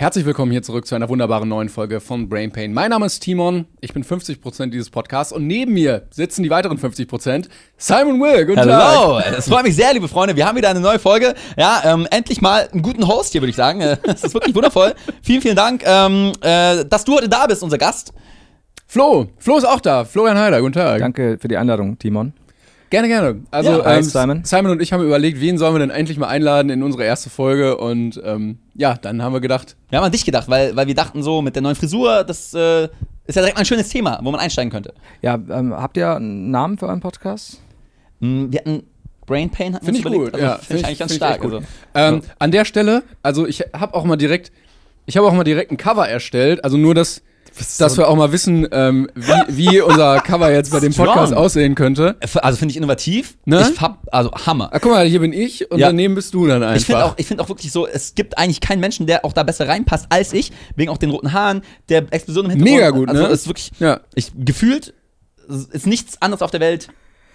Herzlich willkommen hier zurück zu einer wunderbaren neuen Folge von Brain Pain. Mein Name ist Timon, ich bin 50% dieses Podcasts und neben mir sitzen die weiteren 50%. Simon Will, guten Hallo, Tag. das freut mich sehr, liebe Freunde. Wir haben wieder eine neue Folge. Ja, ähm, endlich mal einen guten Host hier, würde ich sagen. Äh, Das ist wirklich wundervoll. vielen, vielen Dank, ähm, äh, dass du heute da bist, unser Gast. Flo, Flo ist auch da. Florian Heider, guten Tag. Danke für die Einladung, Timon. Gerne, gerne. Also Ja, ähm, Simon. Simon und ich haben überlegt, wen sollen wir denn endlich mal einladen in unsere erste Folge und ähm, ja, dann haben wir gedacht, Wir haben an dich gedacht, weil, weil wir dachten so, mit der neuen Frisur, das äh, ist ja direkt mal ein schönes Thema, wo man einsteigen könnte. Ja, ähm, habt ihr einen Namen für euren Podcast? Hm, Wir hatten Brain Pain, hatten wir Finde ich überlegt. gut, Also, ja. Finde ich eigentlich ganz find stark. Also. Ähm, An der Stelle, also ich habe auch mal direkt, ich habe auch mal direkt ein Cover erstellt, also nur das, dass wir auch mal wissen, ähm, wie, wie unser Cover jetzt bei dem Strong. Podcast aussehen könnte. Also finde ich innovativ. Ne? Ich hab, also Hammer. Ah, guck mal, hier bin ich und Ja. daneben bist du dann einfach. Ich finde auch, ich find auch wirklich so, es gibt eigentlich keinen Menschen, der auch da besser reinpasst als ich, wegen auch den roten Haaren, der Explosion im Hintergrund. Mega gut, also ne? ist wirklich, ja, ich, gefühlt ist nichts anderes auf der Welt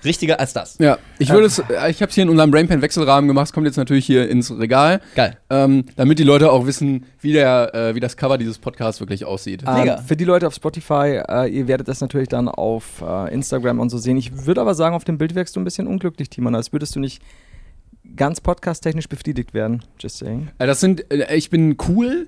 richtiger als das. ja. Ich würde es, äh, ich habe es hier in unserem Brainpan Wechselrahmen gemacht. Es kommt jetzt natürlich hier ins Regal, Geil. ähm, damit die Leute auch wissen, wie der, äh, wie das Cover dieses Podcasts wirklich aussieht. Mega. Ähm, für die Leute auf Spotify, äh, ihr werdet das natürlich dann auf äh, Instagram und so sehen. Ich würde aber sagen, auf dem Bild wirkst du ein bisschen unglücklich, Timon, als würdest du nicht ganz podcast-technisch befriedigt werden. Just saying. Äh, Das sind, äh, ich bin cool,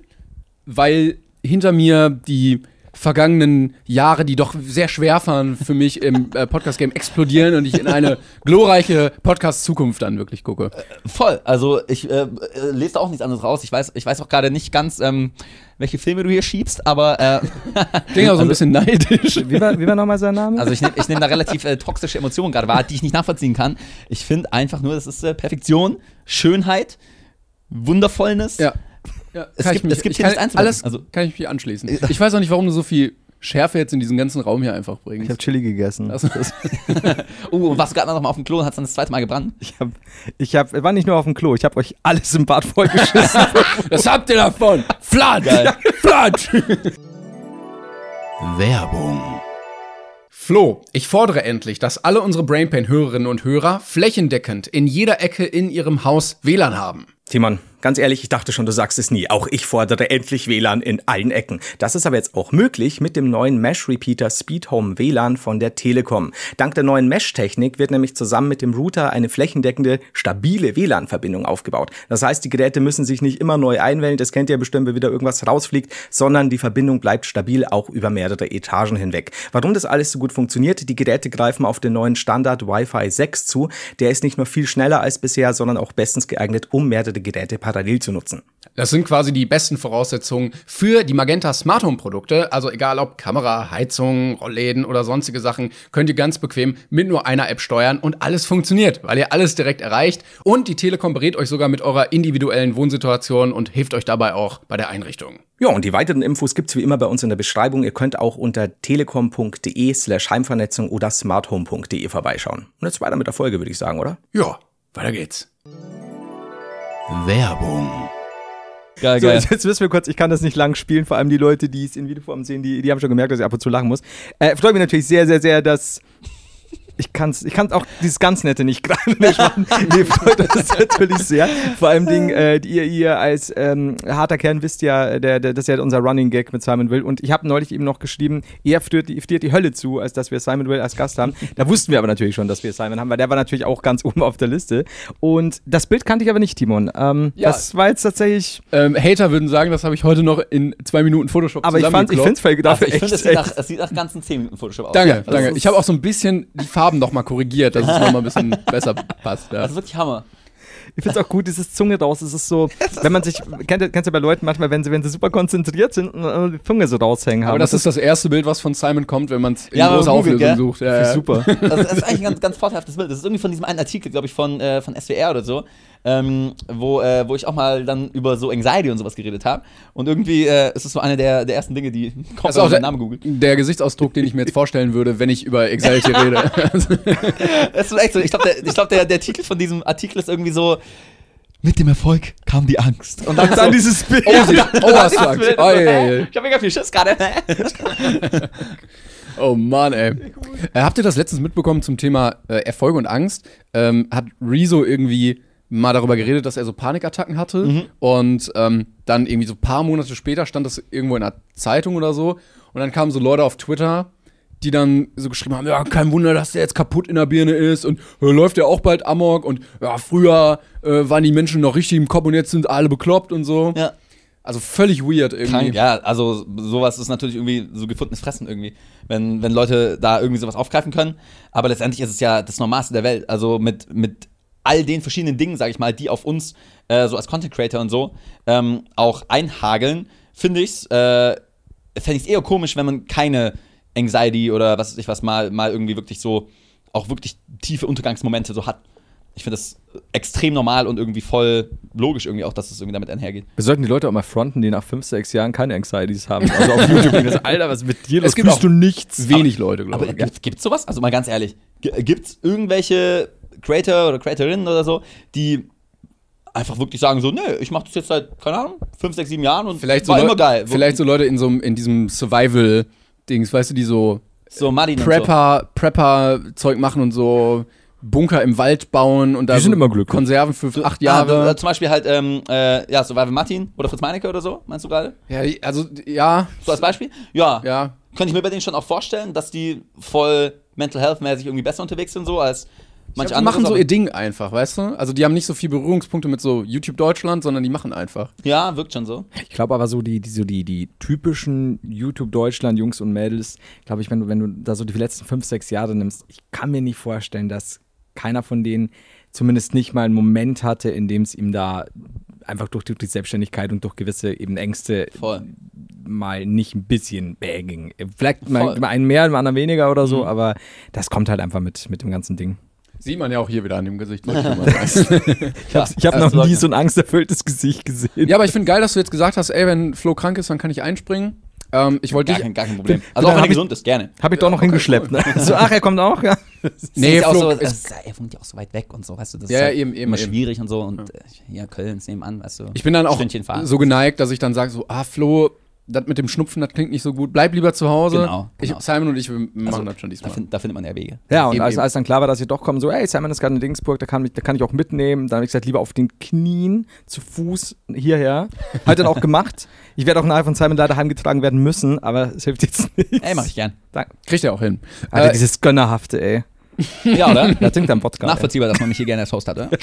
weil hinter mir die vergangenen Jahre, die doch sehr schwer waren für mich im äh, Podcast-Game, explodieren und ich in eine glorreiche Podcast-Zukunft dann wirklich gucke. Voll. Also ich äh, äh, lese da auch nichts anderes raus. Ich weiß, ich weiß auch gerade nicht ganz, ähm, welche Filme du hier schiebst, aber äh, Klingt auch so ein bisschen neidisch. Wie war, wie war nochmal sein Name? also ich nehme ich nehm da relativ äh, toxische Emotionen gerade wahr, die ich nicht nachvollziehen kann. Ich finde einfach nur, das ist äh, Perfektion, Schönheit, Wundervollness. Ja. Ja Es kann gibt- ich mich, es gibt ich hier kann, nichts alles Also- kann ich mich anschließen. Ich weiß auch nicht, warum du so viel Schärfe jetzt in diesen ganzen Raum hier einfach ich bringst. habe Chili gegessen. Also, Uh, und warst du gerade noch mal auf dem Klo und hast dann das zweite Mal gebrannt? Ich hab, ich hab, war nicht nur auf dem Klo, ich habe euch alles im Bad vollgeschissen. das habt ihr davon! Flatsch! Geil. Flatsch! Werbung. Flo, ich fordere endlich, dass alle unsere Brainpain-Hörerinnen und Hörer flächendeckend in jeder Ecke in ihrem Haus WLAN haben. Timon, ganz ehrlich, ich dachte schon, du sagst es nie. Auch ich fordere endlich WLAN in allen Ecken. Das ist aber jetzt auch möglich mit dem neuen Mesh-Repeater Speed Home WLAN von der Telekom. Dank der neuen Mesh-Technik wird nämlich zusammen mit dem Router eine flächendeckende, stabile WLAN-Verbindung aufgebaut. Das heißt, die Geräte müssen sich nicht immer neu einwählen, das kennt ihr bestimmt, wenn wieder irgendwas rausfliegt, sondern die Verbindung bleibt stabil auch über mehrere Etagen hinweg. Warum das alles so gut funktioniert, die Geräte greifen auf den neuen Standard Wi-Fi 6 zu. Der ist nicht nur viel schneller als bisher, sondern auch bestens geeignet, um mehrere Geräte parallel zu nutzen. Das sind quasi die besten Voraussetzungen für die Magenta Smart Home Produkte. Also egal ob Kamera, Heizung, Rollläden oder sonstige Sachen, könnt ihr ganz bequem mit nur einer App steuern und alles funktioniert, weil ihr alles direkt erreicht. Und die Telekom berät euch sogar mit eurer individuellen Wohnsituation und hilft euch dabei auch bei der Einrichtung. Ja, und die weiteren Infos gibt's wie immer bei uns in der Beschreibung. Ihr könnt auch unter telekom.de slash Heimvernetzung oder smarthome.de vorbeischauen. Und jetzt weiter mit der Folge, würde ich sagen, oder? Ja, weiter geht's. Werbung. Geil, So, geil. jetzt, jetzt wissen wir kurz, ich kann das nicht lang spielen, vor allem die Leute, die es in Videoform sehen, die, die haben schon gemerkt, dass ich ab und zu lachen muss. Äh, freut mich natürlich sehr, sehr, sehr, dass. Ich kann es ich kann's auch dieses ganz Nette nicht gerade nicht machen. Nee, freut uns natürlich sehr. Vor allem Ding, äh, ihr, ihr als ähm, harter Kern wisst ja, der, der, das ist ja unser Running Gag mit Simon Will. Und ich habe neulich eben noch geschrieben, er friert die, friert die Hölle zu, als dass wir Simon Will als Gast haben. Da wussten wir aber natürlich schon, dass wir Simon haben, weil der war natürlich auch ganz oben auf der Liste. Und das Bild kannte ich aber nicht, Timon. Ähm, Ja. Das war jetzt tatsächlich Ähm, Hater würden sagen, das habe ich heute noch in zwei Minuten Photoshop Aber ich fand, ich finde es Also dafür ich finde, es echt, sieht echt nach, es sieht nach ganzen 10 Minuten Photoshop aus. Danke, Also danke. es Ich habe auch so ein bisschen die Farben noch mal korrigiert, dass es noch mal ein bisschen besser passt. Ja. Das ist wirklich Hammer. Ich finde es auch gut, dieses Zunge raus. Es ist so, wenn man sich, kennt, ihr- kennst du bei Leuten manchmal, wenn sie, wenn sie super konzentriert sind und äh, die Zunge so raushängen haben. Aber das ist das erste Bild, was von Simon kommt, wenn man es in Ja, großer Google, Auflösung gell? sucht. Ja, ja. super. Das, das ist eigentlich ein ganz, ganz vorteilhaftes Bild. Das ist irgendwie von diesem einen Artikel, glaube ich, von, äh, von SWR oder so, ähm, wo, äh, wo ich auch mal dann über so Anxiety und sowas geredet habe. Und irgendwie äh, ist es so eine der, der ersten Dinge, die kommt, Das wenn auch der, den Namen googelt. der Gesichtsausdruck, den ich mir jetzt vorstellen würde, wenn ich über Anxiety rede. Es ist echt so. Ich glaube, der, ich glaub, der, der Titel von diesem Artikel ist irgendwie so: Mit dem Erfolg kam die Angst. Und dann, dann so, dieses Bild. Oh, sie- oh, hast du dieses Angst. Bild, Oh, so, je. Ich habe mega viel Schiss gerade. Oh Mann, ey. Äh, habt ihr das letztens mitbekommen zum Thema äh, Erfolg und Angst? Ähm, hat Rezo irgendwie mal darüber geredet, dass er so Panikattacken hatte. Mhm. Und ähm, dann irgendwie so ein paar Monate später stand das irgendwo in einer Zeitung oder so. Und dann kamen so Leute auf Twitter, die dann so geschrieben haben, ja, kein Wunder, dass der jetzt kaputt in der Birne ist und äh, läuft der auch bald Amok und ja, früher äh, waren die Menschen noch richtig im Kopf und jetzt sind alle bekloppt und so. Ja. Also völlig weird irgendwie. Krank, ja, also sowas ist natürlich irgendwie so gefundenes Fressen irgendwie, wenn, wenn Leute da irgendwie sowas aufgreifen können. Aber letztendlich ist es ja das Normalste der Welt. Also mit, mit all den verschiedenen Dingen, sag ich mal, die auf uns äh, so als Content Creator und so ähm, auch einhageln, finde ich's, äh, fände ich es eher komisch, wenn man keine Anxiety oder was weiß ich was mal, mal irgendwie wirklich so, auch wirklich tiefe Untergangsmomente so hat. Ich finde das extrem normal und irgendwie voll logisch irgendwie auch, dass es irgendwie damit einhergeht. Wir sollten die Leute auch mal fronten, die nach fünf, sechs Jahren keine Anxieties haben. Also auf YouTube. das, Alter, was mit dir los? Es gibt du nichts. Wenig Leute, glaube Aber ich. gibt's, gibt's sowas? Also mal ganz ehrlich, g- gibt's irgendwelche Creator oder Creatorinnen oder so, die einfach wirklich sagen so, nee, ich mache das jetzt seit, keine Ahnung, fünf, sechs, sieben Jahren und Vielleicht so, war Leu- immer geil. vielleicht so Leute in so einem- in diesem Survival-Dings, weißt du, die so so Prepper, Prepper-Zeug machen und so Bunker im Wald bauen und da Die sind so immer glücklich. Konserven für so. acht Ah, Jahre. äh, zum Beispiel halt, ähm, äh, ja, Survival Martin oder Fritz Meinecke oder so, meinst du gerade? ja, also ja, So als Beispiel? Ja. ja. Könnte ich mir bei denen schon auch vorstellen, dass die voll Mental Health-mäßig irgendwie besser unterwegs sind, so als manche die andere. machen so ihr Ding einfach, weißt du? Also die haben nicht so viel Berührungspunkte mit so YouTube Deutschland, sondern die machen einfach. Ja, wirkt schon so. Ich glaube aber so die, die, so die, die typischen YouTube-Deutschland-Jungs und Mädels, glaube ich, wenn du, wenn du da so die letzten fünf, sechs Jahre nimmst, ich kann mir nicht vorstellen, dass keiner von denen zumindest nicht mal einen Moment hatte, in dem es ihm da einfach durch die, die Selbstständigkeit und durch gewisse eben Ängste Voll. mal nicht ein bisschen bäh ging. Vielleicht mal, Voll. mal einen mehr, mal einen weniger oder so, aber das kommt halt einfach mit, mit dem ganzen Ding. Sieht man ja auch hier wieder an dem Gesicht. ich. Ich habe hab noch nie so ein angsterfülltes Gesicht gesehen. ja, aber ich finde geil, dass du jetzt gesagt hast, ey, wenn Flo krank ist, dann kann ich einspringen. Ähm, ich wollte Gar kein, gar kein Problem. Also auch wenn er gesund ist, gerne. Habe ich doch noch hingeschleppt. Ne? So, ach, er kommt auch, ja. Nee, ja Flo, so, ist- er wohnt ja auch so weit weg und so, weißt du, das Ja, ist ja, halt eben, eben, immer eben. schwierig und so und äh, ja, Köln ist nebenan, weißt du. Ich bin dann auch so geneigt, dass ich dann sage so, ah Flo, das mit dem Schnupfen, das klingt nicht so gut. Bleib lieber zu Hause. Genau, Ich, genau. Simon und ich wir machen Also, das schon da, diesmal. find, da findet man ja Wege. Ja, und Eben, als, eben. als dann klar war, dass wir doch kommen, so, ey, Simon ist gerade in Dingsburg, da kann, mich, da kann ich auch mitnehmen. Dann habe ich gesagt, lieber auf den Knien, zu Fuß hierher. Hat dann auch gemacht. Ich werde auch nachher von Simon leider heimgetragen werden müssen, aber es hilft jetzt nicht. Ey, mach ich gern. Danke. Kriegt er auch hin. Alter, Äh, dieses Gönnerhafte, ey. Ja, oder? Da trinkt er einen Podcast. Nachvollziehbar, dass man mich hier gerne als Host hat, oder?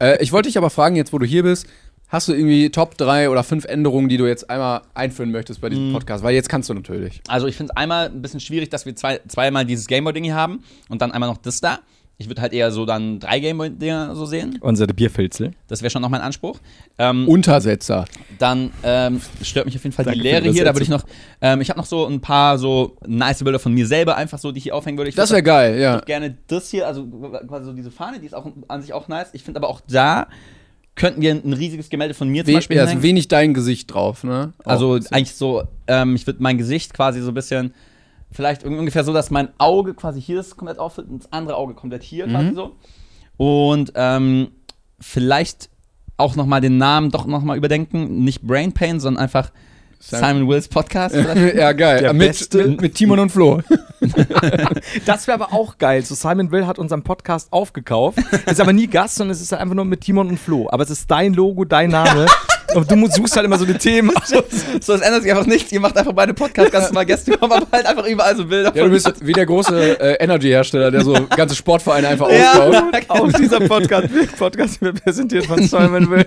Äh, ich wollte dich aber fragen, jetzt wo du hier bist, hast du irgendwie Top 3 oder 5 Änderungen, die du jetzt einmal einführen möchtest bei Mhm. diesem Podcast? Weil jetzt kannst du natürlich. Also ich finde es einmal ein bisschen schwierig, dass wir zwei, zweimal dieses Gameboy-Ding hier haben und dann einmal noch das da. Ich würde halt eher so dann drei Gameboy-Dinger so sehen. Unsere Bierfilzel. Das wäre schon noch mein Anspruch. Ähm, Untersetzer. Dann ähm, stört mich auf jeden Fall Danke die Leere hier. Da würde ich noch, ähm, ich habe noch so ein paar so nice Bilder von mir selber einfach so, die ich hier aufhängen würde. Ich Das wäre geil, ja. auch gerne das hier, also quasi so diese Fahne, die ist auch an sich auch nice. Ich finde aber auch da könnten wir ein riesiges Gemälde von mir zum We Beispiel ja, ist wenig dein Gesicht drauf, ne? Also Auch. eigentlich so, ähm, ich würde mein Gesicht quasi so ein bisschen, vielleicht ungefähr so, dass mein Auge quasi hier ist komplett aufhört und das andere Auge komplett hier Mhm. quasi so. Und ähm, vielleicht auch nochmal den Namen doch nochmal überdenken. Nicht Brain Pain, sondern einfach Simon- Simon Wills Podcast. vielleicht. ja, geil. Der mit, Beste. mit, mit Timon und Flo. Das wäre aber auch geil. So Simon Will hat unseren Podcast aufgekauft. Ist aber nie Gast, sondern es ist einfach nur mit Timon und Flo. Aber es ist dein Logo, dein Name. Und du suchst halt immer so die Themen. aus. so, es ändert sich einfach nichts. Ihr macht einfach beide Podcasts, ganz mal Gäste kommen, aber halt einfach überall so Bilder Ja, du bist wie der große äh, Energy-Hersteller, der so ganze Sportvereine einfach Ja, aufkauft. Auch dieser Podcast, Podcast wird präsentiert von Simon Will.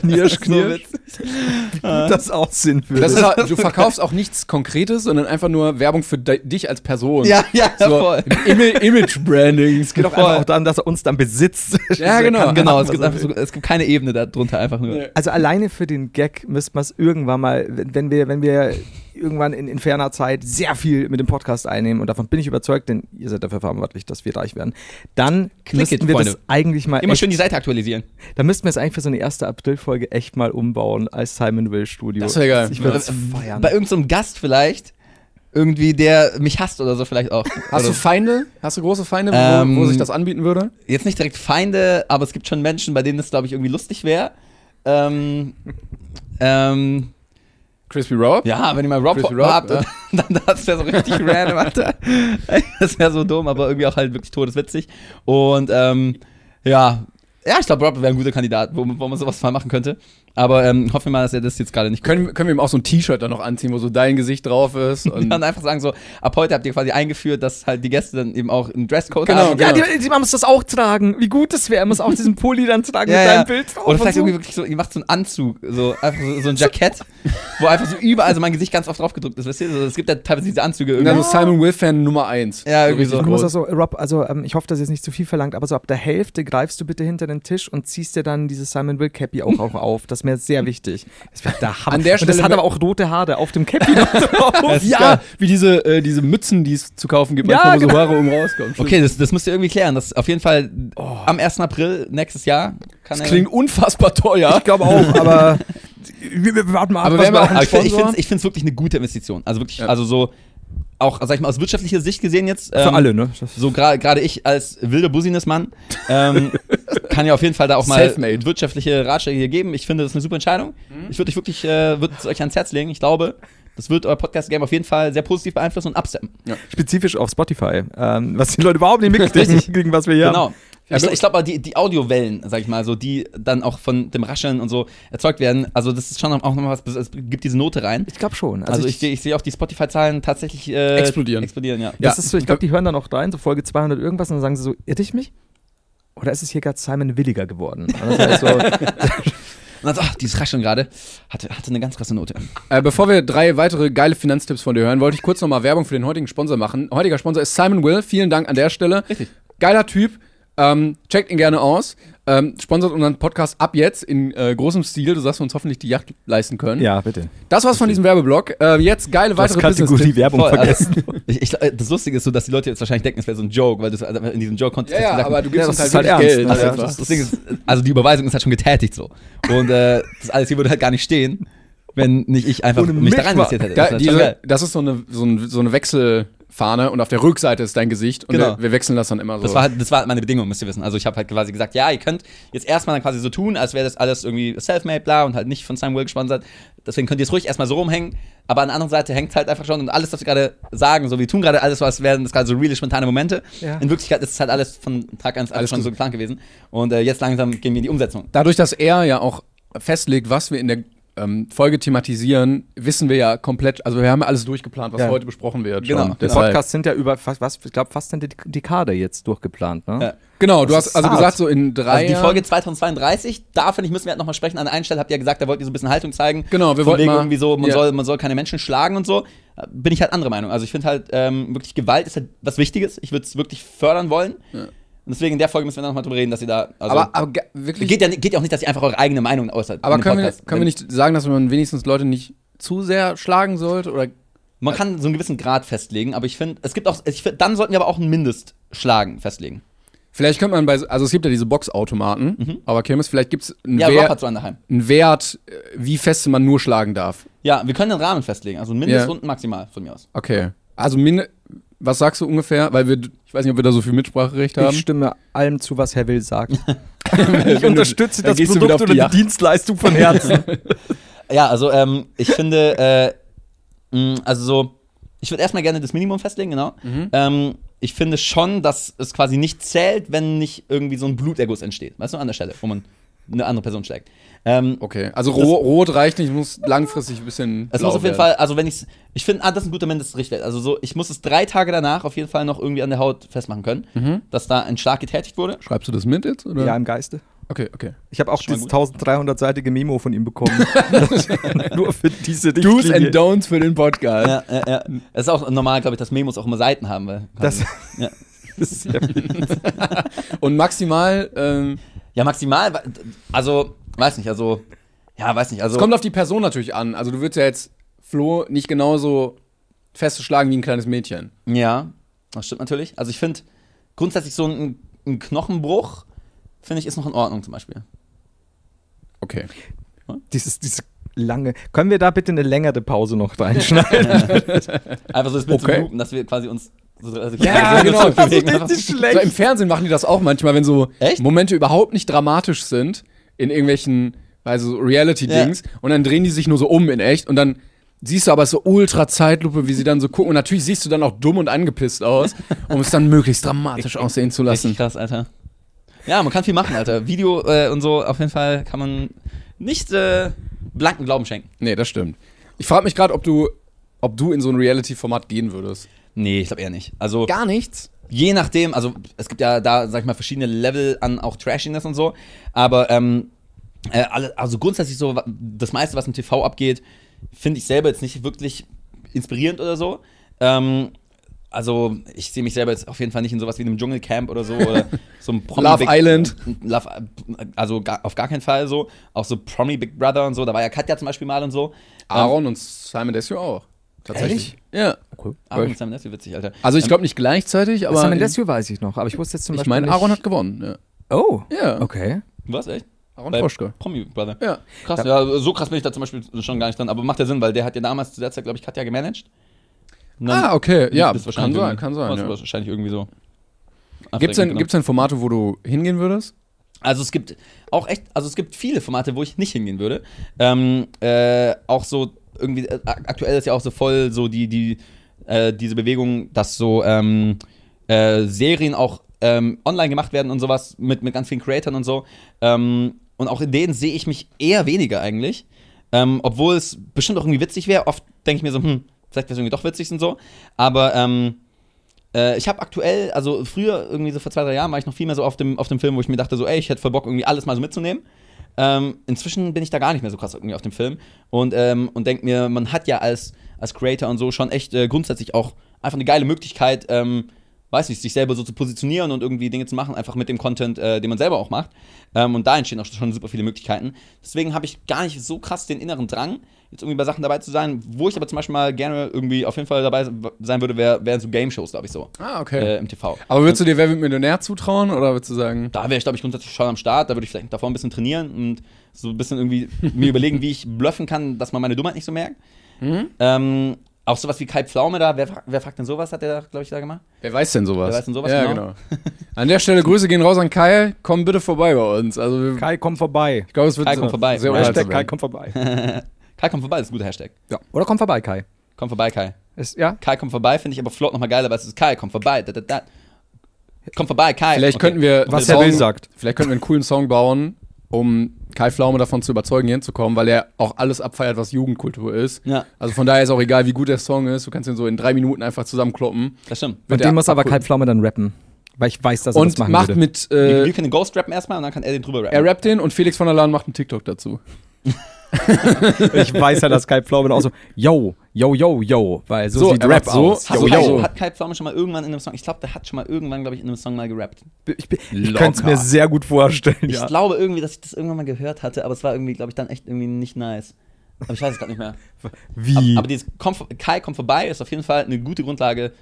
knirsch, so knirsch. witzig. Wie gut das aussehen würde. Das ist, auch- du verkaufst auch nichts Konkretes, sondern einfach nur Werbung für dich als Person. Ja, ja, so, voll. Ima- Image-Branding. Es geht einfach auch daran, dass er uns dann besitzt. Ja, genau. Genau, es gibt, einfach so, es gibt keine Ebene darunter, einfach nur. Also alleine für den Gag müsste man es irgendwann mal, wenn wenn wir, wenn wir irgendwann in, in ferner Zeit sehr viel mit dem Podcast einnehmen und davon bin ich überzeugt, denn ihr seid dafür verantwortlich, dass wir reich werden, dann Click müssten it, wir Freunde. das eigentlich mal Immer echt, schön die Seite aktualisieren. dann müssten wir es eigentlich für so eine erste April-Folge echt mal umbauen als Simon Will Studio. Das wär geil. Ich würde Ja. feiern. Bei irgendeinem so Gast vielleicht, irgendwie, der mich hasst oder so vielleicht auch. Hast du Feinde? Hast du große Feinde, wo, Ähm, wo sich das anbieten würde? jetzt nicht direkt Feinde, aber es gibt schon Menschen, bei denen das, glaube ich, irgendwie lustig wäre. Ähm, ähm, Crispy Rob? ja, wenn ihr mal Rob, Crispy Rob, habt, ja. dann das wäre so richtig random, Alter. Das wäre so dumm, aber irgendwie auch halt wirklich todeswitzig. Und ähm, ja, Ja, ich glaube, Rob wäre ein guter Kandidat, wo, wo man sowas mal machen könnte. Aber ähm, hoffen wir mal, dass er das jetzt gerade nicht Können, können wir ihm auch so ein T-Shirt dann noch anziehen, wo so dein Gesicht drauf ist? Und dann einfach sagen so, ab heute habt ihr quasi eingeführt, dass halt die Gäste dann eben auch einen Dresscode Genau, haben. Ja, genau. die, die man muss das auch tragen. Wie gut das wäre. Man muss auch diesen Pulli dann tragen Ja, mit ja. deinem Bild drauf. Oder vielleicht so. irgendwie wirklich so, ihr macht so einen Anzug, so einfach so, so ein Jackett, wo einfach so überall so mein Gesicht ganz oft drauf gedrückt ist. Weißt du? Also, es gibt ja teilweise diese Anzüge irgendwie. dann so Simon Will-Fan Nummer 1. Ja, irgendwie so. Du musst auch so, Rob, also ähm, ich hoffe, dass ihr es nicht zu viel verlangt, aber so ab der Hälfte greifst du bitte hinter den Tisch und ziehst dir dann dieses Simon Will Cappy auch, auch auf. Das ist mir sehr wichtig. Das wäre der Hammer. An der und das Stelle hat aber auch rote Haare auf dem Cappy drauf. Ja, wie diese, äh, diese Mützen, die es zu kaufen gibt, Ja, wo so genau. Haare oben rauskommen. Okay, das, das müsst ihr irgendwie klären. Das auf jeden Fall am 1. April nächstes Jahr kann Das er. klingt unfassbar teuer. Ich glaube auch, aber wir, wir warten mal ab, Aber was wenn wir auch ich finde es wirklich eine gute Investition. Also wirklich, also so, auch, sag ich mal, aus wirtschaftlicher Sicht gesehen jetzt. für ähm, alle, ne? So gra- gerade ich als wilder Businessmann ähm, kann ja auf jeden Fall da auch mal Selfmade. wirtschaftliche Ratschläge hier geben. Ich finde, das ist eine super Entscheidung. Mhm. Ich würde euch wirklich, äh, würde es euch ans Herz legen. Ich glaube, das wird euer Podcast-Game auf jeden Fall sehr positiv beeinflussen und upsteppen. Spezifisch auf Spotify, ähm, was die Leute überhaupt nicht mitkriegen, kriegen, was wir hier Genau. haben. Ich, ich glaube, die, die Audiowellen, sag ich mal, so die dann auch von dem Rascheln und so erzeugt werden, also das ist schon auch noch was, es gibt diese Note rein. Ich glaube schon. Also, ich, sehe- ich sehe auch die Spotify-Zahlen tatsächlich äh, Explodieren. Explodieren, ja. Das Ja. ist so, ich glaube, die hören dann auch rein, so Folge 200 irgendwas, und dann sagen sie so, irre ich mich? Oder ist es hier gerade Simon Williger geworden? Und das heißt so, Und dann so, ach, dieses Rascheln gerade hatte, hatte eine ganz krasse Note. Äh, bevor wir drei weitere geile Finanztipps von dir hören, wollte ich kurz nochmal Werbung für den heutigen Sponsor machen. Heutiger Sponsor ist Simon Will. Vielen Dank an der Stelle. Richtig. Geiler Typ. Ähm, checkt ihn gerne aus. Ähm, sponsert unseren Podcast ab jetzt in äh, großem Stil. Du sagst uns hoffentlich die Yacht leisten können. ja, bitte. Das war's von diesem Werbeblock. Äh, jetzt geile weitere Kategorie. Werbung Voll, vergessen. Also, ich, ich, das Lustige ist so, dass die Leute jetzt wahrscheinlich denken, es wäre so ein Joke, weil das also in diesem Joke konnte Ja, ja, aber du gibst Ja, uns das halt, ist halt wirklich ernst, Geld. einfach. das Ding ist, also die Überweisung ist halt schon getätigt so. Und äh, das alles hier würde halt gar nicht stehen, wenn nicht ich einfach mich da mich rein investiert hätte. Ja, Das ist halt diese, das ist so eine, so, ein, so eine Wechselfahne und auf der Rückseite ist dein Gesicht und Genau. wir, wir wechseln das dann immer so. Das war, halt, das war meine Bedingung, müsst ihr wissen. Also ich habe halt quasi gesagt, ja, ihr könnt jetzt erstmal dann quasi so tun, als wäre das alles irgendwie self-made, bla, und halt nicht von Simon Will gesponsert. Deswegen könnt ihr es ruhig erstmal so rumhängen. Aber an der anderen Seite hängt halt einfach schon und alles, was wir gerade sagen, so wir tun gerade alles, was werden das gerade so really spontane Momente. Ja. In Wirklichkeit ist es halt alles von Tag 1 Alles alles schon gut. so geplant gewesen. Und äh, jetzt langsam gehen wir in die Umsetzung. Dadurch, dass er ja auch festlegt, was wir in der ähm, Folge thematisieren, wissen wir ja komplett, also wir haben ja alles durchgeplant, was Ja. heute besprochen wird. Genau. Schon. Die Podcasts sind ja über, fast, was, ich glaube, fast eine Dek- Dekade jetzt durchgeplant, ne? Ja. Genau, du Das hast ist also hart. gesagt, so in drei Also die Folge 2032, da finde ich, müssen wir halt nochmal sprechen. An einer Stelle habt ihr ja gesagt, da wollt ihr so ein bisschen Haltung zeigen. Genau, wir wollten mal- irgendwie so, man, ja. soll, man soll keine Menschen schlagen und so. Bin ich halt anderer Meinung. Also ich finde halt, ähm, wirklich Gewalt ist halt was Wichtiges. Ich würde es wirklich fördern wollen. Und deswegen in der Folge müssen wir dann nochmal drüber reden, dass ihr da. Also, aber, aber wirklich. geht, ja, geht ja auch nicht, dass ihr einfach eure eigene Meinung äußert. aber können wir, können wir nicht sagen, dass man wenigstens Leute nicht zu sehr schlagen sollte? Oder Man kann so einen gewissen Grad festlegen, aber ich finde, es gibt auch, find, dann sollten wir aber auch ein Mindestschlagen festlegen. vielleicht könnte man bei, also es gibt ja diese Boxautomaten, aber Kirmes, vielleicht gibt es einen, Mhm. Ja, Wert- einen einen Wert, äh, wie fest man nur schlagen darf. Ja, wir können den Rahmen festlegen. Also ein Mindest Ja. und ein Maximal von mir aus. Okay. Also, was sagst du ungefähr? Weil wir, ich weiß nicht, ob wir da so viel Mitspracherecht haben. Ich stimme allem zu, was Herr Will sagt. ich unterstütze das Produkt oder die Yacht. Dienstleistung von Herzen. Ja, also ähm, ich finde, äh, mh, also so, ich würde erstmal gerne das Minimum festlegen, genau. Mhm. Ähm, ich finde schon, dass es quasi nicht zählt, wenn nicht irgendwie so ein Bluterguss entsteht. Weißt du, an der Stelle, wo man eine andere Person schlägt. Ähm, Okay, also ro rot reicht nicht, muss langfristig ein bisschen. es muss auf jeden werden. Fall, also wenn ich ich finde, ah, das ist ein guter Mindestrichtwert. Also so, ich muss es drei Tage danach auf jeden Fall noch irgendwie an der Haut festmachen können, Mhm. dass da ein Schlag getätigt wurde. Schreibst du das mit jetzt? Oder? ja, im Geiste. Okay, okay. Ich habe auch dieses gut. 1300-seitige Memo von ihm bekommen. Nur für diese Do's Richtlinie. and Don'ts für den Podcast. Ja, ja, ja. Es ist auch normal, glaube ich, dass Memos auch immer Seiten haben. Weil, Das- ja. Das ist sehr viel. Und maximal, ähm, ja, maximal, also, weiß nicht, also, ja, weiß nicht, also. es kommt auf die Person natürlich an. Also du würdest ja jetzt Flo nicht genauso fest schlagen wie ein kleines Mädchen. Ja, das stimmt natürlich. Also ich finde grundsätzlich so ein, ein Knochenbruch, finde ich, ist noch in Ordnung zum Beispiel. Okay. Dieses, diese lange. Können wir da bitte eine längere Pause noch reinschneiden? Einfach so das Bild Okay. zu loopen, dass wir quasi uns also Ja, so genau. Das ist so- schlecht. So, Im Fernsehen machen die das auch manchmal, wenn so Echt? Momente überhaupt nicht dramatisch sind, in irgendwelchen, also so Reality-Dings, und dann drehen die sich nur so um in echt und dann siehst du aber so ultra Zeitlupe, wie sie dann so gucken und natürlich siehst du dann auch dumm und angepisst aus, um es dann möglichst dramatisch aussehen zu Richtig lassen. krass, Alter. Ja, man kann viel machen, Alter. Video äh, und so, auf jeden Fall kann man nicht äh, blanken Glauben schenken. Nee, das stimmt. Ich frage mich gerade, ob du, ob du in so ein Reality-Format gehen würdest. Nee, ich glaube eher nicht. Also, Gar nichts. je nachdem, also es gibt ja da, sag ich mal, verschiedene Level an auch Trashiness und so, aber ähm, äh, also grundsätzlich so, das meiste, was im TV abgeht, finde ich selber jetzt nicht wirklich inspirierend oder so. Ähm, also ich sehe mich selber jetzt auf jeden Fall nicht in sowas wie einem Dschungelcamp oder so oder so einem Promi Love Big, Island. Love, also gar, auf gar keinen Fall so. Auch so Promi Big Brother und so, da war ja Katja zum Beispiel mal und so. Aaron und Simon Desue auch. Tatsächlich. Ja. Ähm, Aaron und Simon, das ist witzig, Alter. Also ich Ähm, glaube nicht gleichzeitig, aber Simon Desue weiß ich noch, aber ich wusste jetzt zum ich Beispiel meine, nicht- Aaron hat gewonnen. Ja. Oh, Ja. okay. Was, echt? Aaron Bei Froschke. Promi Brother. Ja. Krass, ja, so krass bin ich da zum Beispiel schon gar nicht dran, aber macht ja Sinn, weil der hat ja damals zu der Zeit, glaube ich, Katja gemanagt. Ah, okay. Ja, das kann sein, kann sein. war Ja. wahrscheinlich irgendwie so. Gibt's direkt denn, gibt's denn Formate, wo du hingehen würdest? Also es gibt auch echt, also es gibt viele Formate, wo ich nicht hingehen würde. Ähm, äh, auch so irgendwie, äh, aktuell ist ja auch so voll so die, die, äh, diese Bewegung, dass so ähm, äh, Serien auch ähm, online gemacht werden und sowas mit, mit ganz vielen Creatoren und so. Ähm, und auch in denen sehe ich mich eher weniger eigentlich. Ähm, obwohl es bestimmt auch irgendwie witzig wäre. Oft denke ich mir so, hm, vielleicht wäre es irgendwie doch witzig und so. Aber ähm, äh, ich habe aktuell, also früher, irgendwie so vor zwei, drei Jahren, war ich noch viel mehr so auf dem, auf dem Film, wo ich mir dachte, so, ey, ich hätte voll Bock, irgendwie alles mal so mitzunehmen. Ähm, inzwischen bin ich da gar nicht mehr so krass irgendwie auf dem Film und, ähm, und denke mir, man hat ja als, als Creator und so schon echt äh, grundsätzlich auch einfach eine geile Möglichkeit, ähm, weiß nicht, sich selber so zu positionieren und irgendwie Dinge zu machen, einfach mit dem Content, äh, den man selber auch macht. Ähm, und da entstehen auch schon super viele Möglichkeiten. Deswegen habe ich gar nicht so krass den inneren Drang, jetzt irgendwie bei Sachen dabei zu sein. Wo ich aber zum Beispiel mal gerne irgendwie auf jeden Fall dabei sein würde, wär- wären so Game-Shows, glaube ich so. Ah, okay. Äh, Im TV. Aber würdest du dir Wer wird Millionär zutrauen oder würdest du sagen, Da wäre ich, glaube ich, grundsätzlich schon am Start. Da würde ich vielleicht davor ein bisschen trainieren und so ein bisschen irgendwie mir überlegen, wie ich bluffen kann, dass man meine Dummheit nicht so merkt. Mhm. Ähm, auch sowas wie Kai Pflaume da. Wer, wer fragt denn sowas, hat der, glaube ich, da gemacht? wer weiß denn sowas? Wer weiß denn sowas, Ja, genau. genau. An der Stelle Grüße gehen raus an Kai. Komm bitte vorbei bei uns. Also Kai, komm vorbei. ich glaube, es wird Kai, komm vorbei. sehr Hashtag Kai, komm vorbei. Kai, komm vorbei, das ist ein guter Hashtag. ja. Oder komm vorbei, Kai. Komm vorbei, Kai. Ist, ja? Kai, komm vorbei, finde ich aber flott nochmal geiler, weil es ist Kai, komm vorbei. Da, da, da. Komm vorbei, Kai. Vielleicht Okay. könnten wir Was einen er will, sagt. Vielleicht könnten wir einen coolen Song bauen, um Kai Pflaume davon zu überzeugen, hier hinzukommen, weil er auch alles abfeiert, was Jugendkultur ist. Ja. Also von daher ist auch egal, wie gut der Song ist. Du kannst ihn so in drei Minuten einfach zusammenkloppen. Das stimmt. Und den muss aber. Kai Pflaume dann rappen. Weil ich weiß, dass er das Und machen macht würde. mit, Wir, äh, wir können den Ghost rappen erstmal und dann kann er den drüber rappen. er rappt den und Felix von der Lahn macht einen TikTok dazu. Ich weiß ja, dass Kai Pflaume auch so, yo, yo, yo, yo, weil so, So, sieht Rap so, aus. Yo, yo. Hat Kai Pflaume schon mal irgendwann in einem Song, ich glaube, der hat schon mal irgendwann, glaube ich, in einem Song mal gerappt. Ich, ich könnte es mir sehr gut vorstellen, Ich ja. glaube irgendwie, dass ich das irgendwann mal gehört hatte, aber es war irgendwie, glaube ich, dann echt irgendwie nicht nice. Aber ich weiß es gerade nicht mehr. Wie? Aber, aber dieses Kai kommt vorbei ist auf jeden Fall eine gute Grundlage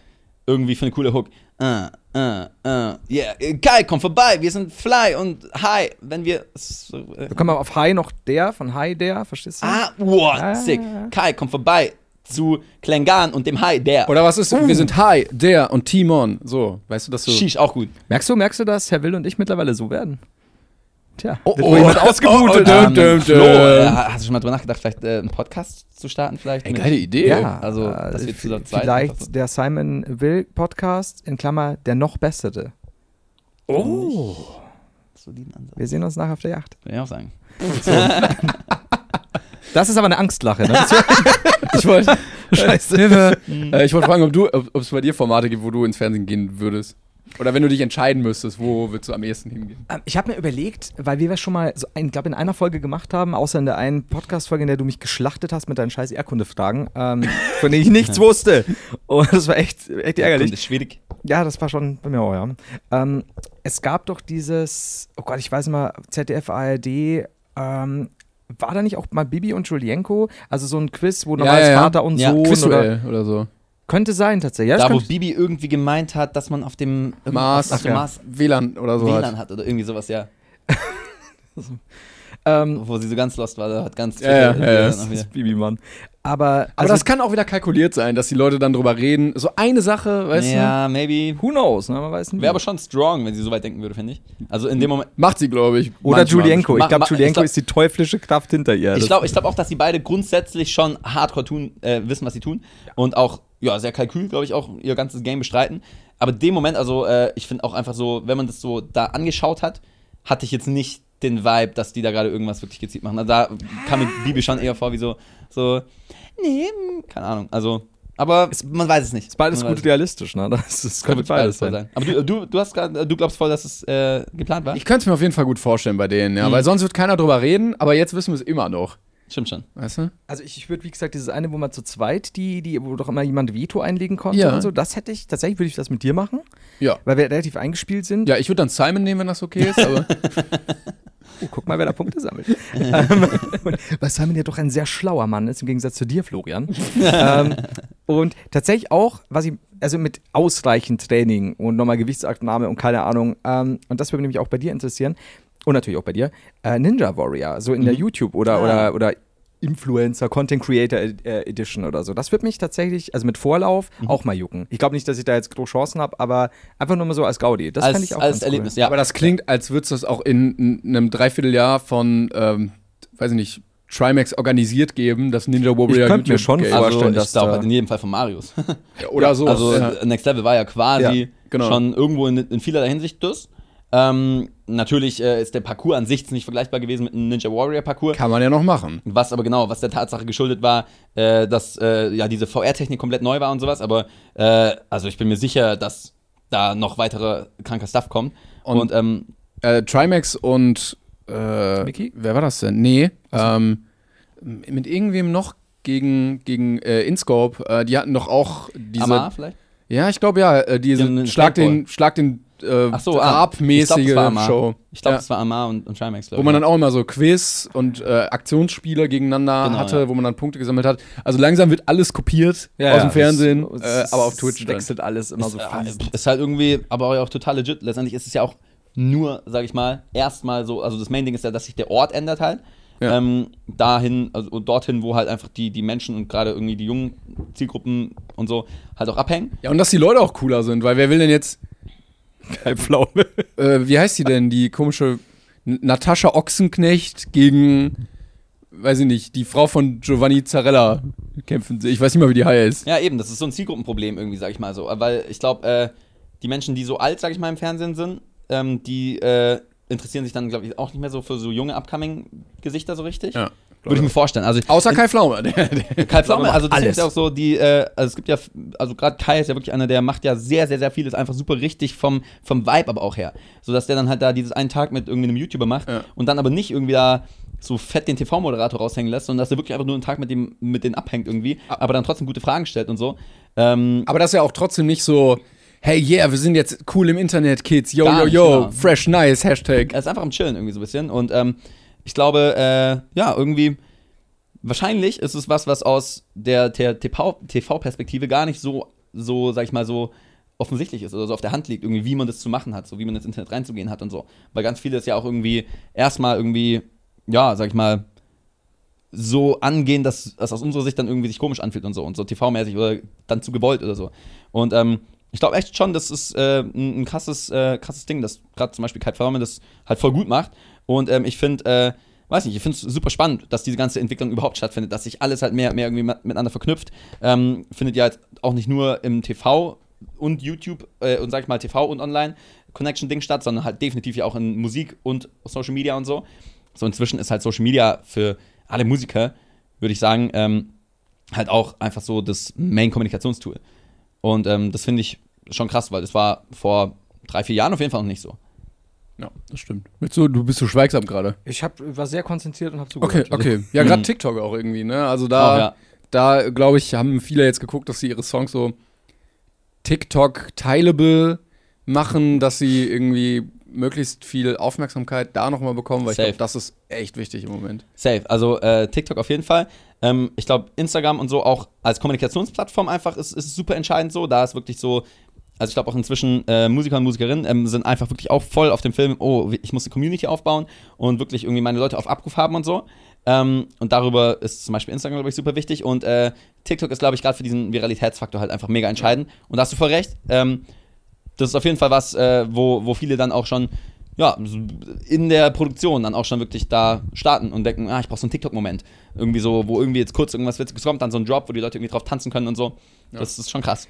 irgendwie für eine coole Hook. Uh, uh, uh, yeah, Kai kommt vorbei, wir sind fly und hi, wenn wir. So, äh, Da kommen wir auf Hi noch der, von Hi der, verstehst du? ah, wow, Ah. sick. Kai kommt vorbei zu Klengan und dem Hi, der. Oder was ist, wir sind Hi, der und Timon. So, weißt du, dass du. Sheesh, auch gut. Merkst du, merkst du, dass Herr Will und ich mittlerweile so werden? Tja, Oh, wird oh. jemand ausgebootet. Oh, oh, dum, Flo, dum. äh, hast du schon mal drüber nachgedacht, vielleicht äh, einen Podcast zu starten? Vielleicht Ey, geile Idee. Ja, Also, äh, dass wir zu v- zweit einfach so- vielleicht der Simon Will Podcast, in Klammer, der noch bessere. Oh. Soliden Ansatz. Wir sehen uns nachher auf der Yacht. Würde ich auch sagen. Das ist aber eine Angstlache, ne? Ich wollte Scheiße. Hilfe. äh, ich wollte fragen, ob du, ob es bei dir Formate gibt, wo du ins Fernsehen gehen würdest. Oder wenn du dich entscheiden müsstest, wo würdest du am ehesten hingehen? Ähm, Ich habe mir überlegt, weil wir das schon mal, so ein, glaube in einer Folge gemacht haben, außer in der einen Podcast-Folge, in der du mich geschlachtet hast mit deinen scheiß Erdkunde-Fragen, ähm, von denen ich nichts wusste. Und das war echt, echt ärgerlich. Das ist schwierig. Ja, das war schon bei mir auch, ja. Ähm, es gab doch dieses, oh Gott, ich weiß nicht mal, ZDF, ARD, ähm, war da nicht auch mal Bibi und Julienko? Also so ein Quiz, wo Ja, ja, ja. Vater und Sohn oder, Quizduell oder so. Könnte sein tatsächlich. Ja, das Da, wo Bibi irgendwie gemeint hat, dass man auf dem Mars, auf dem ja. Mars WLAN oder so. WLAN Halt. hat oder irgendwie sowas, ja. ähm, Wo sie so ganz lost war, da hat ganz Ja, ja, ja, ja. dann auch wieder- Bibi, Mann. Aber, Aber also, das kann auch wieder kalkuliert sein, dass die Leute dann drüber reden. So eine Sache, weißt Ja, maybe. who knows, ne? Man weiß nie. Wäre aber schon strong, wenn sie so weit denken würde, finde ich. Also in dem Moment. du? Macht sie, glaube ich. Oder manchmal. Julienko. Ich glaube, Julienko glaub- ist die teuflische Kraft hinter ihr. Ich Das- glaube ich glaub auch, dass sie beide grundsätzlich schon hardcore tun, äh, wissen, was sie tun. Und auch, ja, sehr kalkül, glaube ich, auch ihr ganzes Game bestreiten. Aber in dem Moment, also äh, ich finde auch einfach so, wenn man das so da angeschaut hat, hatte ich jetzt nicht den Vibe, dass die da gerade irgendwas wirklich gezielt machen. Also da kam mir Bibi schon eher vor wie so, so, nee, keine Ahnung. Also, aber man weiß es nicht. Ist beides Man gut es realistisch, ne? Das, das. Könnte beides beides voll sein. sein. Aber du, du, du, hast grad, du glaubst voll, dass es äh, geplant war? Ich könnte es mir auf jeden Fall gut vorstellen bei denen, ja, Mhm. weil sonst wird keiner drüber reden, aber jetzt wissen wir es immer noch. Stimmt schon. Weißt du? Also ich, ich würde, wie gesagt, dieses eine, wo man zu zweit, die, die, wo doch immer jemand Veto einlegen konnte Ja. und so, das hätte ich, tatsächlich würde ich das mit dir machen, Ja. weil wir relativ eingespielt sind. Ja, ich würde dann Simon nehmen, wenn das okay ist, aber Oh, guck mal, wer da Punkte sammelt. ähm, und, weil Simon ja doch ein sehr schlauer Mann ist, im Gegensatz zu dir, Florian. ähm, und tatsächlich auch, was ich, also mit ausreichend Training und nochmal Gewichtsabnahme und keine Ahnung, ähm, und das würde mich auch bei dir interessieren, und natürlich auch bei dir, äh, Ninja Warrior, so in der YouTube oder, Ah. oder, oder Influencer, Content Creator äh, Edition oder so. Das wird mich tatsächlich, also mit Vorlauf, auch mal jucken. Ich glaube nicht, dass ich da jetzt große Chancen habe, aber einfach nur mal so als Gaudi. Das fände ich auch als ganz Erlebnis, cool. ja. aber das klingt, als würde es das auch in, in einem Dreivierteljahr von, ähm, weiß ich nicht, Trimax organisiert geben, das Ninja Warrior Ich könnte mir schon Game. vor- also, vorstellen, ich dass glaube da- in jedem Fall von Marius. oder so. Also ja. Next Level war ja quasi Ja, genau. schon irgendwo in, in vielerlei Hinsicht das. Ähm, natürlich äh, ist der Parcours an sich nicht vergleichbar gewesen mit einem Ninja Warrior Parcours. Kann man ja noch machen. Was aber genau, was der Tatsache geschuldet war, äh, dass äh, ja diese VR-Technik komplett neu war und sowas. Aber äh, also ich bin mir sicher, dass da noch weitere kranker Stuff kommt. Und, Und- ähm, Äh, Trimax und äh, Mickey? wer war das denn? Nee, ähm, mit irgendwem noch gegen, gegen äh, InScope, äh, die hatten doch auch diese. Amar vielleicht? Ja, ich glaube ja, äh, diese Schlag den, Schlag den äh, Ach so, ah. Show. Ich glaube, das war Amar und, und Trimax, glaube Wo man dann auch immer so Quiz und äh, Aktionsspiele gegeneinander Genau, hatte, ja. wo man dann Punkte gesammelt hat. Also langsam wird alles kopiert Ja, aus dem Fernsehen, es- äh, es- aber auf es Twitch dann. wechselt alles immer so ist, fließend. äh, ist halt irgendwie, aber auch total legit. Letztendlich ist es ja auch nur, sag ich mal, erstmal so, also das Main-Ding ist ja, dass sich der Ort ändert halt. Ja. Ähm, dahin, also dorthin, wo halt einfach die, die Menschen und gerade irgendwie die jungen Zielgruppen und so halt auch abhängen. Ja, und dass die Leute auch cooler sind, weil wer will denn jetzt, Kein Pflaume. äh, wie heißt die denn, die komische Natascha Ochsenknecht gegen, weiß ich nicht, die Frau von Giovanni Zarella kämpfen. Ich weiß nicht mal, wie die heißt. Ja, eben, das ist so ein Zielgruppenproblem irgendwie, sag ich mal so. Weil ich glaube, äh, die Menschen, die so alt, sag ich mal, im Fernsehen sind, ähm, die äh, interessieren sich dann, glaube ich, auch nicht mehr so für so junge Upcoming-Gesichter so richtig. Ja. Würde ich mir vorstellen. Also Außer Kai Pflaume. Kai Pflaume, also das alles. ist ja auch so, die, äh, also es gibt ja, also gerade Kai ist ja wirklich einer, der macht ja sehr, sehr, sehr vieles einfach super richtig vom, vom Vibe aber auch her. So dass der dann halt da dieses einen Tag mit irgendwie einem YouTuber macht Ja. und dann aber nicht irgendwie da so fett den TV-Moderator raushängen lässt, sondern dass er wirklich einfach nur einen Tag mit dem, mit denen abhängt irgendwie, aber dann trotzdem gute Fragen stellt und so. Ähm, aber das ist ja auch trotzdem nicht so, hey, yeah, wir sind jetzt cool im Internet, Kids. Yo, Gar yo, nicht, yo, genau. fresh, nice, Hashtag. er ist einfach am Chillen irgendwie so ein bisschen und ähm, ich glaube, äh, ja, irgendwie wahrscheinlich ist es was, was aus der, der TV-Perspektive gar nicht so, so, sag ich mal, so offensichtlich ist oder so auf der Hand liegt, irgendwie, wie man das zu machen hat, so wie man ins Internet reinzugehen hat und so. Weil ganz viele es ja auch irgendwie erstmal irgendwie, ja, sag ich mal, so angehen, dass das aus unserer Sicht dann irgendwie sich komisch anfühlt und so und so TV-mäßig oder dann zu gewollt oder so. Und ähm, ich glaube echt schon, das ist äh, ein, ein krasses, äh, krasses Ding, dass gerade zum Beispiel Kai Pflaume das halt voll gut macht. Und ähm, ich finde, äh, weiß nicht, ich finde es super spannend, dass diese ganze Entwicklung überhaupt stattfindet, dass sich alles halt mehr, mehr irgendwie mit- miteinander verknüpft. Ähm, findet ja halt auch nicht nur im TV und YouTube äh, und sag ich mal TV und Online Connection-Ding statt, sondern halt definitiv ja auch in Musik und Social Media und so. So inzwischen ist halt Social Media für alle Musiker, würde ich sagen, ähm, halt auch einfach so das Main-Kommunikationstool. Und ähm, das finde ich schon krass, weil das war vor drei, vier Jahren auf jeden Fall noch nicht so. Ja, das stimmt. Willst du, du bist so schweigsam gerade. Ich hab, war sehr konzentriert und habe Okay, zugehört. okay. Ja, gerade Mhm. TikTok auch irgendwie, ne? Also da, Auch, ja. da glaube ich, haben viele jetzt geguckt, dass sie ihre Songs so TikTok-teilable machen, dass sie irgendwie möglichst viel Aufmerksamkeit da nochmal bekommen, weil ich Safe. glaube, das ist echt wichtig im Moment. Safe. Also äh, TikTok auf jeden Fall. Ähm, ich glaube, Instagram und so auch als Kommunikationsplattform einfach ist, ist super entscheidend so. Da ist wirklich so, also ich glaube auch inzwischen äh, Musiker und Musikerinnen ähm, sind einfach wirklich auch voll auf dem Film, oh, ich muss eine Community aufbauen und wirklich irgendwie meine Leute auf Abruf haben und so. Ähm, und darüber ist zum Beispiel Instagram, glaube ich, super wichtig. Und äh, TikTok ist, glaube ich, gerade für diesen Viralitätsfaktor halt einfach mega entscheidend. Und da hast du voll recht. Ähm, das ist auf jeden Fall was, äh, wo, wo viele dann auch schon ja, in der Produktion dann auch schon wirklich da starten und denken, ah, ich brauche so einen TikTok-Moment. Irgendwie so, wo irgendwie jetzt kurz irgendwas Witziges kommt, dann so ein Drop, wo die Leute irgendwie drauf tanzen können und so. Das ist schon krass.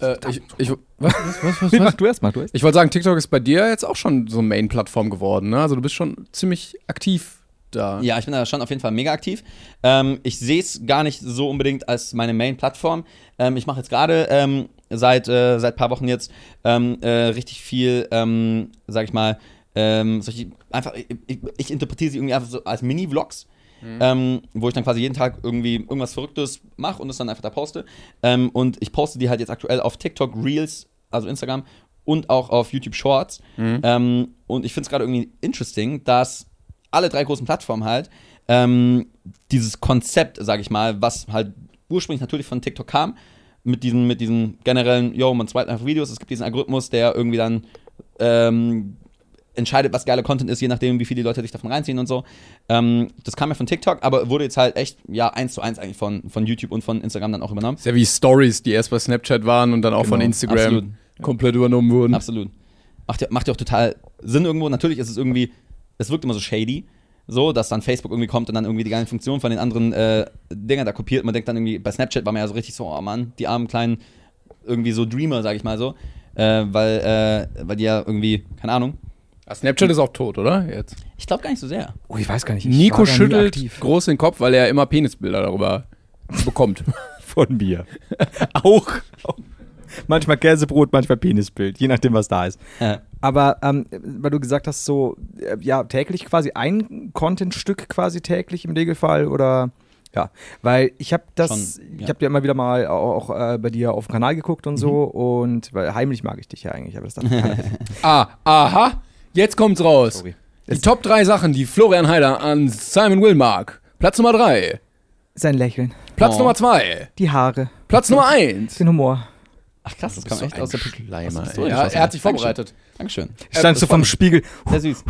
Äh, ich, ich, was, was, was, Mach was? du erst, mach du erst. Ich wollte sagen, TikTok ist bei dir jetzt auch schon so eine Main-Plattform geworden, ne? Also du bist schon ziemlich aktiv da. Ja, ich bin da schon auf jeden Fall mega aktiv. Ähm, ich sehe es gar nicht so unbedingt als meine Main-Plattform. Ähm, ich mache jetzt gerade ähm, seit äh, seit paar Wochen jetzt ähm, äh, richtig viel, ähm, sag ich mal, ähm, solche, einfach, ich, ich interpretiere sie irgendwie einfach so als Mini-Vlogs. Ähm, wo ich dann quasi jeden Tag irgendwie irgendwas Verrücktes mache und es dann einfach da poste. Ähm, und ich poste die halt jetzt aktuell auf TikTok Reels, also Instagram, und auch auf YouTube Shorts. Ähm, und ich finde es gerade irgendwie interesting, dass alle drei großen Plattformen halt ähm, dieses Konzept, sag ich mal, was halt ursprünglich natürlich von TikTok kam, mit diesem, mit diesem generellen, yo, man swipet einfach Videos, es gibt diesen Algorithmus, der irgendwie dann ähm, entscheidet, was geiler Content ist, je nachdem, wie viele Leute sich davon reinziehen und so. Ähm, das kam ja von TikTok, aber wurde jetzt halt echt, ja, eins zu eins eigentlich von, von YouTube und von Instagram dann auch übernommen. Ist ja wie Stories, die erst bei Snapchat waren und dann auch von Genau, Instagram absolut. komplett übernommen wurden. Absolut. Macht ja, macht ja auch total Sinn irgendwo. Natürlich ist es irgendwie, es wirkt immer so shady, so, dass dann Facebook irgendwie kommt und dann irgendwie die geilen Funktionen von den anderen äh, Dingern da kopiert. Man denkt dann irgendwie, bei Snapchat war man ja so richtig so, oh Mann, die armen kleinen, irgendwie so Dreamer, sag ich mal so. Äh, weil, äh, weil die ja irgendwie, keine Ahnung. Ah, Snapchat ist auch tot, oder? Jetzt. Ich glaube gar nicht so sehr. Oh, ich weiß gar nicht. ich Nico schüttelt groß den Kopf, weil er immer Penisbilder darüber bekommt. von mir. auch, auch. Manchmal Käsebrot, manchmal Penisbild, je nachdem, was da ist. Äh, Aber ähm, weil du gesagt hast, so äh, ja täglich quasi ein Contentstück quasi täglich im Regelfall oder ja, weil ich habe das, Schon, ja. ich habe ja immer wieder mal auch, auch äh, bei dir auf dem Kanal geguckt und so und weil heimlich mag ich dich ja eigentlich, aber das darf keiner ah, aha. Jetzt kommt's raus. Sorry. Die Top 3 Sachen, die Florian Heider an Simon Will mag. Platz Nummer 3. Sein Lächeln, Platz Oh. Nummer 2. die Haare, Platz Nummer 1. den Humor. ach krass, das kam echt aus der Schleimer. Ja, er hat sich vorbereitet. Dankeschön. Ich stand so vom Spiegel. Sehr süß.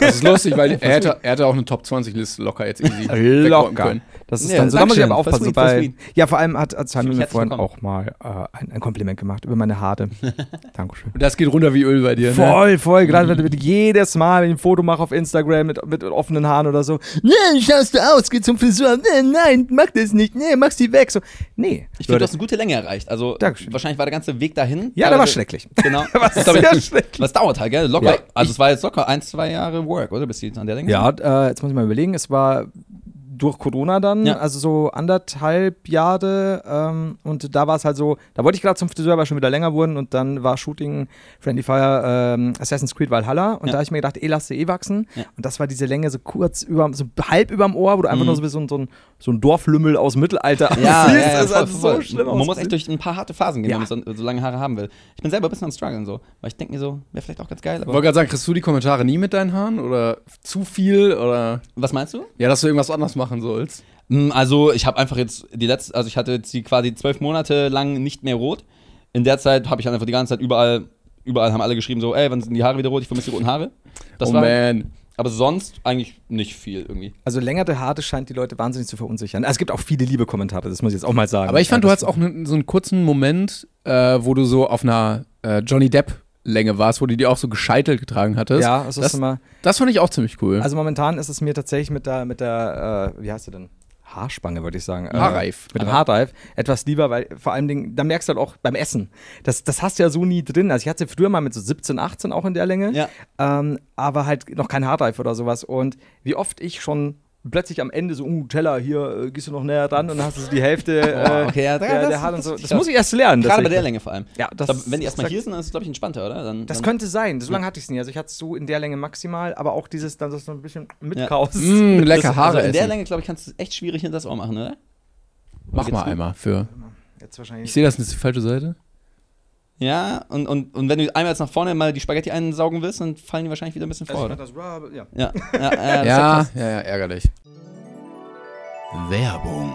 Das ist lustig, weil er hätte, er hätte auch eine Top 20 Liste locker jetzt easy wegräumen Locker. können. Das ist Ja, dann so, da muss ich aber aufpassen. So sweet, voll bei, ja, vor allem hat, hat Simon mir vorhin willkommen. auch mal äh, ein, ein Kompliment gemacht über meine Haare. Dankeschön. Und das geht runter wie Öl bei dir. Ne? Voll, voll. Gerade ich jedes Mal, wenn ich ein Foto mache auf Instagram mit, mit offenen Haaren oder so. Nee, schaust du aus, geh zum Friseur. Nee, nein, mach das nicht. Nee, mach sie weg. So, nee. Ich finde, du hast eine gute Länge erreicht. Also, Dankeschön. wahrscheinlich war der ganze Weg dahin. Ja, der war teilweise- schrecklich. Genau. Was ich, sehr schlecht. was dauert halt, gell? Locker. Ja, also, es war jetzt locker ein, zwei Jahre Work, oder? Bis die an der Länge Ja, äh, jetzt muss ich mal überlegen. Es war durch Corona dann, Ja. also so anderthalb Jahre. Ähm, und da war es halt so, da wollte ich gerade zum Friseur, weil schon wieder länger wurden. Und dann war Shooting Friendly Fire ähm, Assassin's Creed Valhalla. Und Ja. da habe ich mir gedacht, eh, lass sie eh wachsen. Ja. Und das war diese Länge so kurz über, so halb überm Ohr, wo du einfach Mhm. nur so wie so ein, so ein, so ein Dorflümmel aus dem Mittelalter Ja, aussiehst. ja, ja, das ist voll, so schlimm Man muss echt durch ein paar harte Phasen gehen, Ja. wenn man so, so lange Haare haben will. Ich bin selber ein bisschen am struggeln so, weil ich denke mir so, wäre vielleicht auch ganz geil. Ich wollte gerade sagen, kriegst du die Kommentare nie mit deinen Haaren? Oder zu viel? Oder was meinst du? ja, dass du irgendwas anders machen sollst? Mm, Also, ich habe einfach jetzt die letzte, also ich hatte jetzt die quasi zwölf Monate lang nicht mehr rot. In der Zeit habe ich einfach die ganze Zeit überall, überall haben alle geschrieben so, ey, wann sind die Haare wieder rot? Ich vermisse die roten Haare. Das oh war, man. aber sonst eigentlich nicht viel irgendwie. Also längere Haare scheint die Leute wahnsinnig zu verunsichern. Also es gibt auch viele liebe Kommentare, das muss ich jetzt auch mal sagen. Aber ich fand, Ja, du hattest auch ne, so einen kurzen Moment, äh, wo du so auf einer äh, Johnny Depp-Länge warst, wo du die auch so gescheitelt getragen hattest. Ja, es ist das, immer. das fand ich auch ziemlich cool. Also momentan ist es mir tatsächlich mit der, mit der, äh, wie heißt sie denn? Haarspange, würde ich sagen. Äh, Haarreif. Mit dem Haarreif. Etwas lieber, weil vor allem, Dingen, da merkst du halt auch beim Essen. Das, das hast du ja so nie drin. Also ich hatte früher mal mit so 17, 18 auch in der Länge. Ja. Ähm, aber halt noch kein Haarreif oder sowas. Und wie oft ich schon plötzlich am Ende so, uh, Teller, hier äh, gehst du noch näher dran und dann hast du so die Hälfte äh, okay, ja, der, das- der Haare und das- so. das- Das muss ich erst lernen. Gerade bei der Länge vor allem. Ja, das- glaub, wenn die erstmal hier sind, dann ist es, glaube ich, entspannter, oder? Dann, Das dann, könnte sein. So lange hatte ich es nie. Also ich hatte es so in der Länge maximal, aber auch dieses, dann so ein bisschen Ja. mitkaust. Mm, lecker das, Haare also in der essen. Länge, glaube ich, kannst du es echt schwierig hinter das Ohr machen, oder? Mach mal einmal für. Jetzt wahrscheinlich. Ich sehe das, das ist die falsche Seite. Ja, und, und, und wenn du einmal jetzt nach vorne mal die Spaghetti einsaugen willst, dann fallen die wahrscheinlich wieder ein bisschen vor, oder? das, ja. Ja, ja, ja, Ja, krass. ja, ja, ärgerlich. Werbung.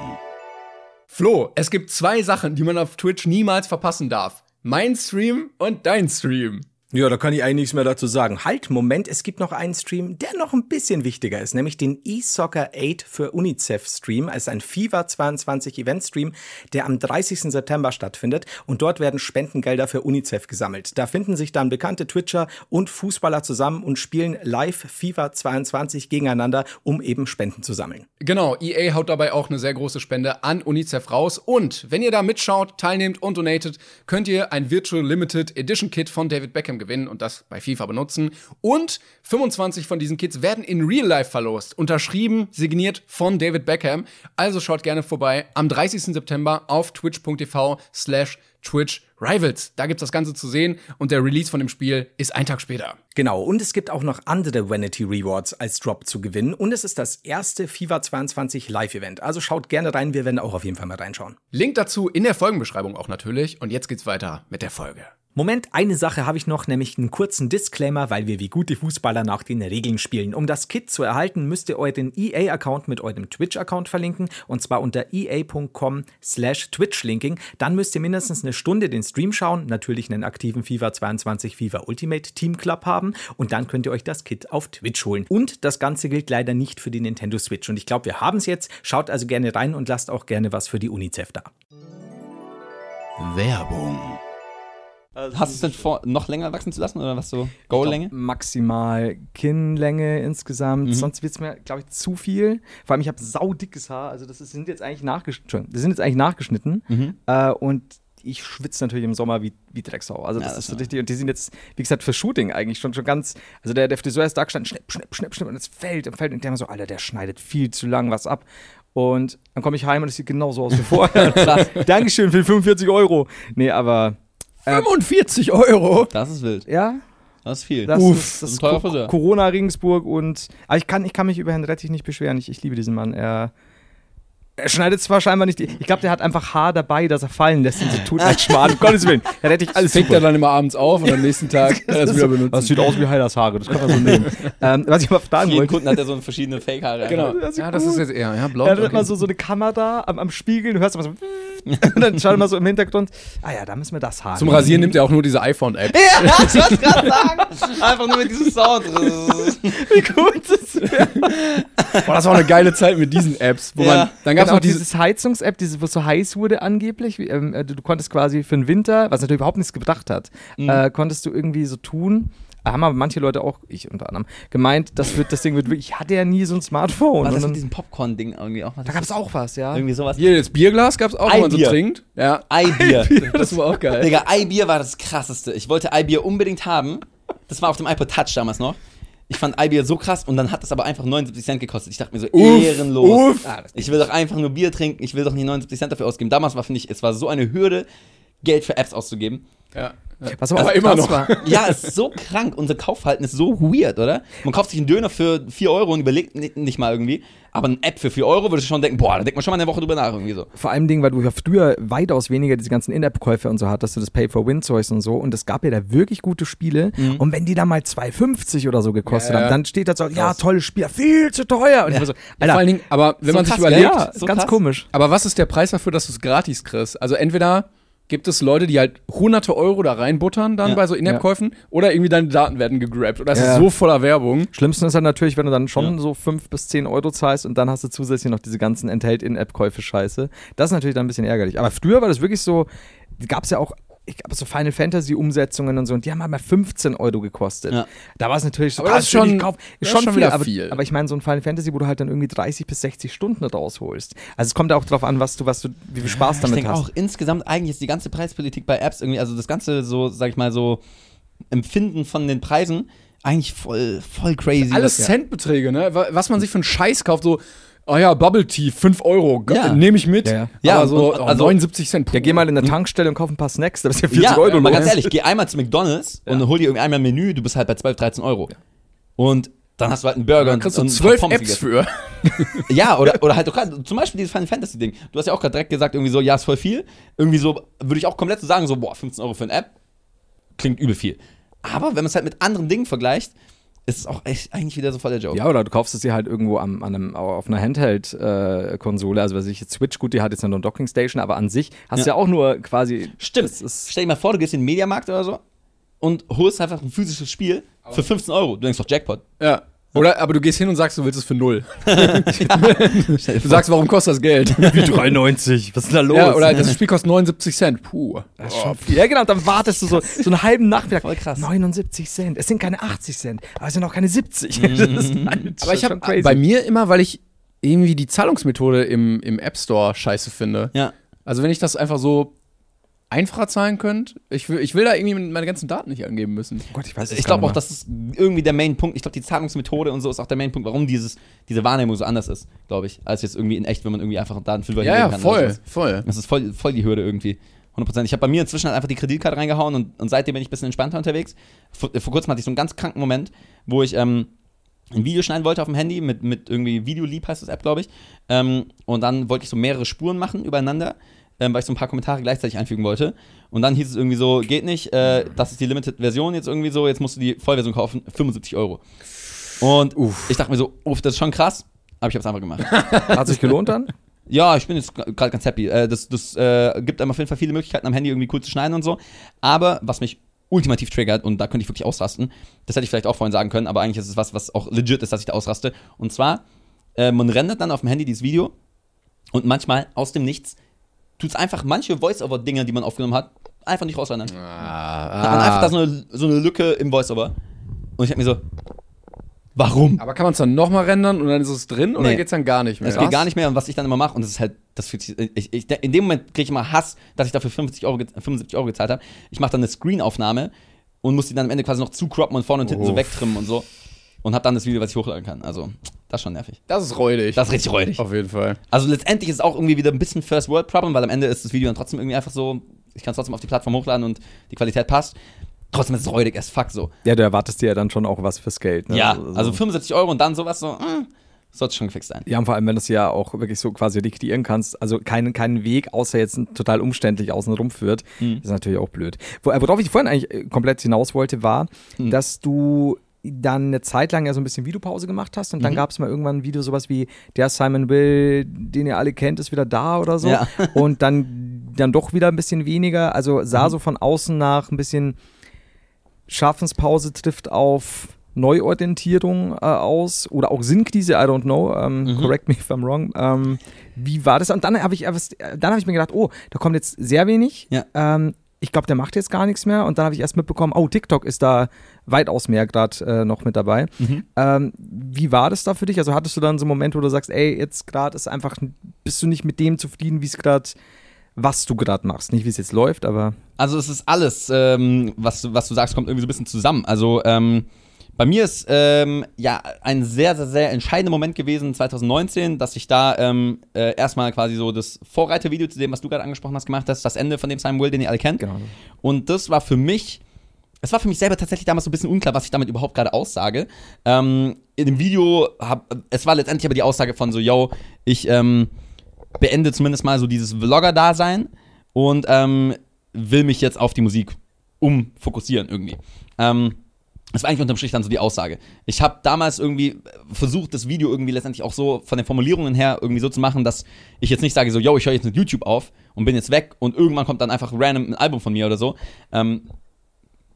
Flo, es gibt zwei Sachen, die man auf Twitch niemals verpassen darf. Mein Stream und dein Stream. Ja, da kann ich eigentlich nichts mehr dazu sagen. Halt, Moment, es gibt noch einen Stream, der noch ein bisschen wichtiger ist, nämlich den eSoccer 8 für UNICEF Stream, also ein FIFA 22 Event Stream, der am 30. September stattfindet und dort werden Spendengelder für UNICEF gesammelt. Da finden sich dann bekannte Twitcher und Fußballer zusammen und spielen live FIFA 22 gegeneinander, um eben Spenden zu sammeln. Genau, EA haut dabei auch eine sehr große Spende an UNICEF raus. Und wenn ihr da mitschaut, teilnehmt und donatet, könnt ihr ein Virtual Limited Edition Kit von David Beckham gewinnen und das bei FIFA benutzen. Und 25 von diesen Kits werden in Real Life verlost. Unterschrieben, signiert von David Beckham. Also schaut gerne vorbei am 30. September auf twitch.tv slash Twitch Rivals. Da gibt's das Ganze zu sehen und der Release von dem Spiel ist ein Tag später. Genau, und es gibt auch noch andere Vanity Rewards als Drop zu gewinnen und es ist das erste FIFA 22 Live-Event. Also schaut gerne rein, wir werden auch auf jeden Fall mal reinschauen. Link dazu in der Folgenbeschreibung auch natürlich. Und jetzt geht's weiter mit der Folge. Moment, eine Sache habe ich noch, nämlich einen kurzen Disclaimer, weil wir wie gute Fußballer nach den Regeln spielen. Um das Kit zu erhalten, müsst ihr euren EA-Account mit eurem Twitch-Account verlinken und zwar unter ea.com slash twitchlinking. Dann müsst ihr mindestens eine Stunde den Stream schauen, natürlich einen aktiven FIFA 22 FIFA Ultimate Team Club haben und dann könnt ihr euch das Kit auf Twitch holen. Und das Ganze gilt leider nicht für die Nintendo Switch und ich glaube, wir haben es jetzt. Schaut also gerne rein und lasst auch gerne was für die UNICEF da. Werbung. Hast du es denn vor, noch länger wachsen zu lassen oder was so? Goal-Länge? Maximal Kinnlänge insgesamt. Mhm. Sonst wird es mir, glaube ich, zu viel. Vor allem, ich habe saudickes Haar. Also, das ist, sind jetzt eigentlich nachgeschnitten. Das sind jetzt eigentlich nachgeschnitten. Mhm. Äh, und ich schwitze natürlich im Sommer wie, wie Drecksau. Also, Ja, das das ist so richtig. Und die sind jetzt, wie gesagt, für Shooting eigentlich schon, schon ganz. Also, der, der Friseur ist da gestanden, schnipp, schnipp, schnipp, schnipp. Und es fällt und fällt. Und der immer so, Alter, der schneidet viel zu lang was ab. Und dann komme ich heim und es sieht genauso aus wie vorher. Dankeschön für die 45 Euro. Nee, aber. Äh, 45 Euro? Das ist wild. Ja, Das ist viel. Das Uff, ist, das ein ist teurer Co Friseur. Corona Regensburg und aber ich kann, ich kann mich über Herrn Rettich nicht beschweren. Ich, ich liebe diesen Mann. Er, er schneidet zwar scheinbar nicht die. Ich glaube, der hat einfach Haar dabei, dass er fallen lässt und so tut als Schmarrn. Um Gottes Willen. Herr Rettich, alles Fängt super. er dann immer abends auf und am nächsten Tag kann er es wieder benutzen. Das sieht aus wie Heilers Haare, das kann man so nehmen. ähm, was ich mal fragen Jeden wollte. Kunden hat er so verschiedene Fake-Haare. Genau. Das ist Ja, das ist jetzt eher, ja, Er blond. hat okay. immer so, so eine Kamera am, am Spiegel, du hörst immer so. Und dann schaut immer so im Hintergrund. Ah ja, da müssen wir das Haar. Zum. Rasieren nimmt er auch nur diese iPhone-App. Ja, ich wollte gerade sagen. Einfach nur mit diesem Sound. Wie gut das wäre. Boah, das war auch eine geile Zeit mit diesen Apps. Wo Ja. man, dann gab es Genau, noch diese, dieses Heizungs-App, diese, wo es so heiß wurde angeblich. Wie, ähm, äh, du, du konntest quasi für den Winter, was natürlich überhaupt nichts gebracht hat, Mhm. äh, konntest du irgendwie so tun. Da haben aber manche Leute auch, ich unter anderem, gemeint, das, wird, das Ding wird wirklich, ich hatte ja nie so ein Smartphone. Ist dann, mit diesem Popcorn-Ding irgendwie auch? Was da gab es das? auch was, ja. Irgendwie sowas. hier, das Bierglas gab es auch, wo man so Eibier. trinkt. Ja, Eibier. das war auch geil. Digga, Eibier war das krasseste. Ich wollte Eibier unbedingt haben. Das war auf dem iPod Touch damals noch. Ich fand Eibier so krass und dann hat das aber einfach 79 Cent gekostet. Ich dachte mir so, Uff, ehrenlos. uff. Das- Ich will doch einfach nur Bier trinken. Ich will doch nicht 79 Cent dafür ausgeben. Damals war, finde ich, es war so eine Hürde, Geld für Apps auszugeben. Ja. was aber, aber auch immer noch. War, Ja, es ist so krank. Unser Kaufverhalten ist so weird, oder? Man kauft sich einen Döner für 4 Euro und überlegt ni- nicht mal irgendwie. Aber eine App für 4 Euro würde ich schon denken, boah, da denkt man schon mal eine Woche drüber nach irgendwie so. vor allem Dingen, weil du ja früher weitaus weniger diese ganzen In-App-Käufe und so hattest, du das Pay-for-Win-Zeugs und so. Und es gab ja da wirklich gute Spiele. Und wenn die da mal 2,50 oder so gekostet Ja, ja. haben, dann steht da so, ja, tolles Spiel, viel zu teuer. Und ich war so, Vor allen Dingen, aber wenn So man sich überlegt, ja, so ganz krass. komisch. aber was ist der Preis dafür, dass du es gratis kriegst? Also entweder gibt es Leute, die halt hunderte Euro da reinbuttern dann Ja. bei so In-App-Käufen oder irgendwie deine Daten werden gegrabt oder es Ja. ist so voller Werbung. Schlimmsten ist dann natürlich, wenn du dann schon Ja. so 5 bis 10 Euro zahlst und dann hast du zusätzlich noch diese ganzen Enthält-In-App-Käufe-Scheiße. Das ist natürlich dann ein bisschen ärgerlich. Aber früher war das wirklich so, gab es ja auch, ich glaube, so Final Fantasy-Umsetzungen und so, und die haben halt mal 15 Euro gekostet. Ja. Da war es natürlich so, Aber das ist schon- ich kauf, ist schon, schon viel, wieder aber, viel. aber ich meine, so ein Final Fantasy, wo du halt dann irgendwie 30 bis 60 Stunden rausholst. Also es kommt ja auch drauf an, was du, was du, wie viel Spaß Ich damit denke hast. auch, insgesamt eigentlich ist die ganze Preispolitik bei Apps irgendwie, also das ganze so, sag ich mal, so Empfinden von den Preisen eigentlich voll, voll crazy. Alles Centbeträge, ne? Wa- Was man sich für einen Scheiß kauft, so, oh ja, Bubble Tea, 5 Euro, Ja. nehme ich mit. Ja, ja. Ja, so oh, also- 79 Cent. Ja, geh mal in eine Tankstelle und kauf ein paar Snacks, da bist du ja 40 ja, Euro mal los. ganz ehrlich, geh einmal zu McDonalds und hol dir irgendwie einmal ein Menü, du bist halt bei 12, 13 Euro. Und dann hast du halt einen Burger Dann und, kriegst du und 12 Pommes Apps gegessen. für. Ja, oder, oder halt auch grad, zum Beispiel dieses Final Fantasy Ding. Du hast ja auch gerade direkt gesagt, irgendwie so, ja, ist voll viel. Irgendwie so, würde ich auch komplett so sagen, so, boah, 15 Euro für eine App, klingt übel viel. Aber wenn man es halt mit anderen Dingen vergleicht, ist es auch echt eigentlich wieder so voll der Joke. Ja, oder du kaufst es dir halt irgendwo am, an einem, auf einer Handheld-Konsole. also, was ich jetzt Switch, gut, die hat jetzt ja eine Docking-Station, aber an sich hast du ja auch nur quasi. Stimmt. Stell dir mal vor, du gehst in den Mediamarkt oder so und holst einfach ein physisches Spiel für 15 Euro. Du denkst doch Jackpot. Ja. Oder, aber du gehst hin und sagst, du willst es für null. du sagst, warum kostet das Geld? Wie 93, was ist denn da los? Ja, oder das Spiel kostet 79 Cent. Puh. Das ist schon viel. Ja, genau, dann wartest du so, so einen halben Nachmittag. Voll krass. 79 Cent. Es sind keine 80 Cent, aber es sind auch keine 70. Das ist halt Aber ich habe bei mir immer, weil ich irgendwie die Zahlungsmethode im, im App Store scheiße finde. Ja. Also wenn ich das einfach so einfacher zahlen könnte, ich will, ich will da irgendwie meine ganzen Daten nicht angeben müssen. Oh Gott, ich weiß es Ich glaube auch, das ist irgendwie der Main-Punkt. Ich glaube, die Zahlungsmethode und so ist auch der Main-Punkt, warum dieses, diese Wahrnehmung so anders ist, glaube ich, als jetzt irgendwie in echt, wenn man irgendwie einfach Daten für Ja, ja, voll, voll. Das ist voll, voll die Hürde irgendwie. 100%. Ich habe bei mir inzwischen halt einfach die Kreditkarte reingehauen und, und seitdem bin ich ein bisschen entspannter unterwegs. Vor, vor kurzem hatte ich so einen ganz kranken Moment, wo ich ähm, ein Video schneiden wollte auf dem Handy mit, mit irgendwie Videolieb heißt das App, glaube ich. Ähm, und dann wollte ich so mehrere Spuren machen übereinander, ähm, weil ich so ein paar Kommentare gleichzeitig einfügen wollte. Und dann hieß es irgendwie so, geht nicht, äh, das ist die Limited-Version jetzt irgendwie so, jetzt musst du die Vollversion kaufen, 75 Euro. Und ich dachte mir so, uff, das ist schon krass, aber ich habe es einfach gemacht. Hat sich gelohnt dann? Ja, ich bin jetzt gerade ganz happy. Äh, das das äh, gibt einem auf jeden Fall viele Möglichkeiten, am Handy irgendwie cool zu schneiden und so. Aber was mich ultimativ triggert, und da könnte ich wirklich ausrasten, das hätte ich vielleicht auch vorhin sagen können, aber eigentlich ist es was, was auch legit ist, dass ich da ausraste. Und zwar, äh, man rendert dann auf dem Handy dieses Video und manchmal aus dem Nichts tut es einfach manche Voice-Over-Dinge, die man aufgenommen hat, einfach nicht rausrendern. Ah, Hat man einfach da so eine, so eine Lücke im Voice-Over. Und ich hab mir so, warum? Aber kann man es dann nochmal rendern und dann ist es drin oder Nee. geht's dann gar nicht mehr? Es geht gar nicht mehr und was ich dann immer mache, und das ist halt, das fühlt sich, ich, ich, in dem Moment kriege ich immer Hass, dass ich dafür 50 Euro, ge- 75 Euro gezahlt habe. Ich mache dann eine Screenaufnahme und muss die dann am Ende quasi noch zukroppen und vorne und hinten so Uff. wegtrimmen und so. Und habe dann das Video, was ich hochladen kann. Also, das ist schon nervig. Das ist räudig. Das ist richtig räudig. Auf jeden Fall. Also letztendlich ist es auch irgendwie wieder ein bisschen First World Problem, weil am Ende ist das Video dann trotzdem irgendwie einfach so, ich kann es trotzdem auf die Plattform hochladen und die Qualität passt. Trotzdem ist es räudig as fuck so. Ja, du erwartest dir ja dann schon auch was fürs Geld. Ne? Ja, So- also so. 75 Euro und dann sowas so, mm, sollte schon gefixt sein. Ja, und vor allem, wenn du es ja auch wirklich so quasi diktieren kannst, also keinen, keinen Weg, außer jetzt total umständlich außen rum führt, Mhm. ist natürlich auch blöd. Äh, worauf ich vorhin eigentlich äh, komplett hinaus wollte, war, Mhm. dass du dann eine Zeit lang ja so ein bisschen Videopause gemacht hast und Mhm. dann gab es mal irgendwann ein Video, sowas wie der Simon Will, den ihr alle kennt, ist wieder da oder so. Ja. Und dann, dann doch wieder ein bisschen weniger. Also Mhm. sah so von außen nach ein bisschen Schaffenspause trifft auf Neuorientierung äh, aus oder auch Sinnkrise, I don't know. Ähm, Mhm. Correct me if I'm wrong. Ähm, wie war das? Und dann habe ich, dann habe ich mir gedacht, oh, da kommt jetzt sehr wenig. Ja. Ähm, ich glaube, der macht jetzt gar nichts mehr. Und dann habe ich erst mitbekommen, oh, TikTok ist da weitaus mehr gerade äh, noch mit dabei. Mhm. Ähm, wie war das da für dich? Also hattest du dann so einen Moment, wo du sagst, ey, jetzt gerade ist einfach, bist du nicht mit dem zufrieden, wie es gerade, was du gerade machst? Nicht, wie es jetzt läuft, aber Also es ist alles, ähm, was, du- was du sagst, kommt irgendwie so ein bisschen zusammen. Also ähm, bei mir ist ähm, ja ein sehr, sehr, sehr entscheidender Moment gewesen 2019, dass ich da ähm, äh, erstmal quasi so das Vorreitervideo zu dem, was du gerade angesprochen hast, gemacht hast, das Ende von dem Simon Will, den ihr alle kennt. genau. Und das war für mich, es war für mich selber tatsächlich damals so ein bisschen unklar, was ich damit überhaupt gerade aussage. Ähm, in dem Video, hab, es war letztendlich aber die Aussage von so, yo, ich ähm, beende zumindest mal so dieses Vlogger-Dasein und ähm, will mich jetzt auf die Musik umfokussieren irgendwie. Ähm, das war eigentlich unterm Strich dann so die Aussage. Ich habe damals irgendwie versucht, das Video irgendwie letztendlich auch so von den Formulierungen her irgendwie so zu machen, dass ich jetzt nicht sage so, yo, ich höre jetzt mit YouTube auf und bin jetzt weg und irgendwann kommt dann einfach random ein Album von mir oder so. Ähm,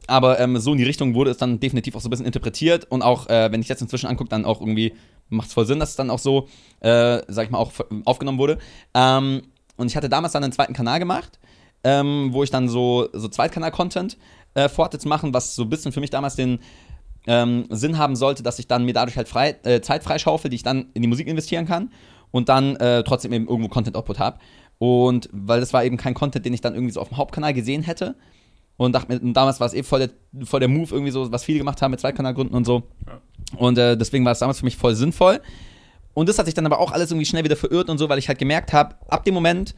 aber ähm, so in die Richtung wurde es dann definitiv auch so ein bisschen interpretiert und auch, äh, wenn ich jetzt inzwischen angucke, dann auch irgendwie macht es voll Sinn, dass es dann auch so, äh, sag ich mal, auch aufgenommen wurde. Ähm, und ich hatte damals dann einen zweiten Kanal gemacht, ähm, wo ich dann so, so Zweitkanal-Content äh, zu machen, was so ein bisschen für mich damals den ähm, Sinn haben sollte, dass ich dann mir dadurch halt frei, äh, Zeit freischaufel, die ich dann in die Musik investieren kann und dann äh, trotzdem eben irgendwo Content-Output habe. Und weil das war eben kein Content, den ich dann irgendwie so auf dem Hauptkanal gesehen hätte. Und dachte mir, damals war es eh voll der, voll der Move, irgendwie so, was viele gemacht haben mit Zweitkanalgründen und so. Und äh, deswegen war es damals für mich voll sinnvoll. Und das hat sich dann aber auch alles irgendwie schnell wieder verirrt und so, weil ich halt gemerkt habe, ab dem Moment,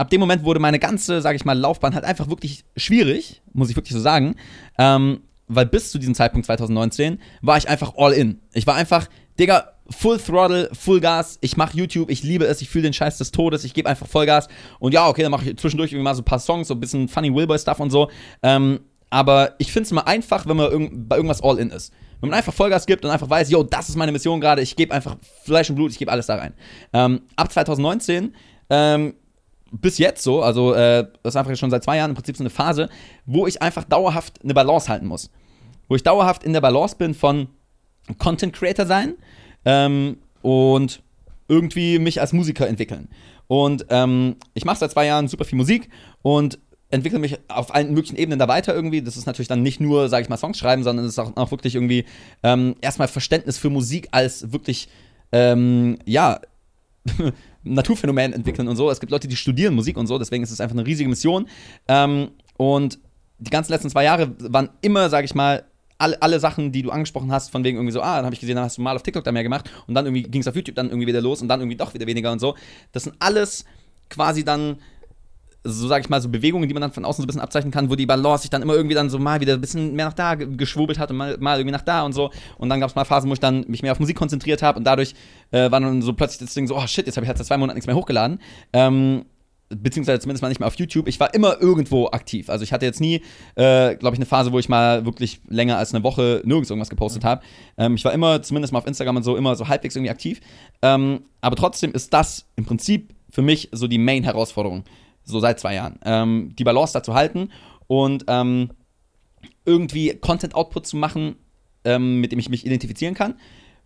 ab dem Moment wurde meine ganze, sage ich mal, Laufbahn halt einfach wirklich schwierig, muss ich wirklich so sagen. Ähm, weil bis zu diesem Zeitpunkt 2019 war ich einfach all in. Ich war einfach, Digga, Full Throttle, Full Gas. Ich mache YouTube, ich liebe es, ich fühle den Scheiß des Todes, ich gebe einfach Vollgas. Und ja, okay, dann mache ich zwischendurch irgendwie mal so ein paar Songs, so ein bisschen Funny Willboy-Stuff und so. Ähm, aber ich finde es immer einfach, wenn man irgend, bei irgendwas all in ist. Wenn man einfach Vollgas gibt und einfach weiß, yo, das ist meine Mission gerade, ich gebe einfach Fleisch und Blut, ich gebe alles da rein. Ähm, ab 2019 ähm, bis jetzt so, also äh, das ist einfach schon seit zwei Jahren im Prinzip so eine Phase, wo ich einfach dauerhaft eine Balance halten muss. Wo ich dauerhaft in der Balance bin von Content Creator sein ähm, und irgendwie mich als Musiker entwickeln. Und ähm, ich mache seit zwei Jahren super viel Musik und entwickle mich auf allen möglichen Ebenen da weiter irgendwie. Das ist natürlich dann nicht nur, sage ich mal, Songs schreiben, sondern es ist auch, auch wirklich irgendwie ähm, erstmal Verständnis für Musik als wirklich, ähm, ja, Naturphänomen entwickeln und so. Es gibt Leute, die studieren Musik und so, deswegen ist es einfach eine riesige Mission. Ähm, und die ganzen letzten zwei Jahre waren immer, sage ich mal, alle, alle Sachen, die du angesprochen hast, von wegen irgendwie so, ah, dann habe ich gesehen, dann hast du mal auf TikTok da mehr gemacht und dann irgendwie ging es auf YouTube dann irgendwie wieder los und dann irgendwie doch wieder weniger und so. Das sind alles quasi dann so sage ich mal, so Bewegungen, die man dann von außen so ein bisschen abzeichnen kann, wo die Balance sich dann immer irgendwie dann so mal wieder ein bisschen mehr nach da geschwurbelt hat und mal, mal irgendwie nach da und so. Und dann gab es mal Phasen, wo ich dann mich mehr auf Musik konzentriert habe und dadurch äh, war dann so plötzlich das Ding so, oh shit, jetzt habe ich halt seit zwei Monaten nichts mehr hochgeladen. Ähm, beziehungsweise zumindest mal nicht mehr auf YouTube. Ich war immer irgendwo aktiv. Also ich hatte jetzt nie, äh, glaube ich, eine Phase, wo ich mal wirklich länger als eine Woche nirgends irgendwas gepostet habe. Ähm, ich war immer, zumindest mal auf Instagram und so, immer so halbwegs irgendwie aktiv. Ähm, aber trotzdem ist das im Prinzip für mich so die Main-Herausforderung so seit zwei Jahren. Ähm, die Balance da zu halten und ähm, irgendwie Content-Output zu machen, ähm, mit dem ich mich identifizieren kann,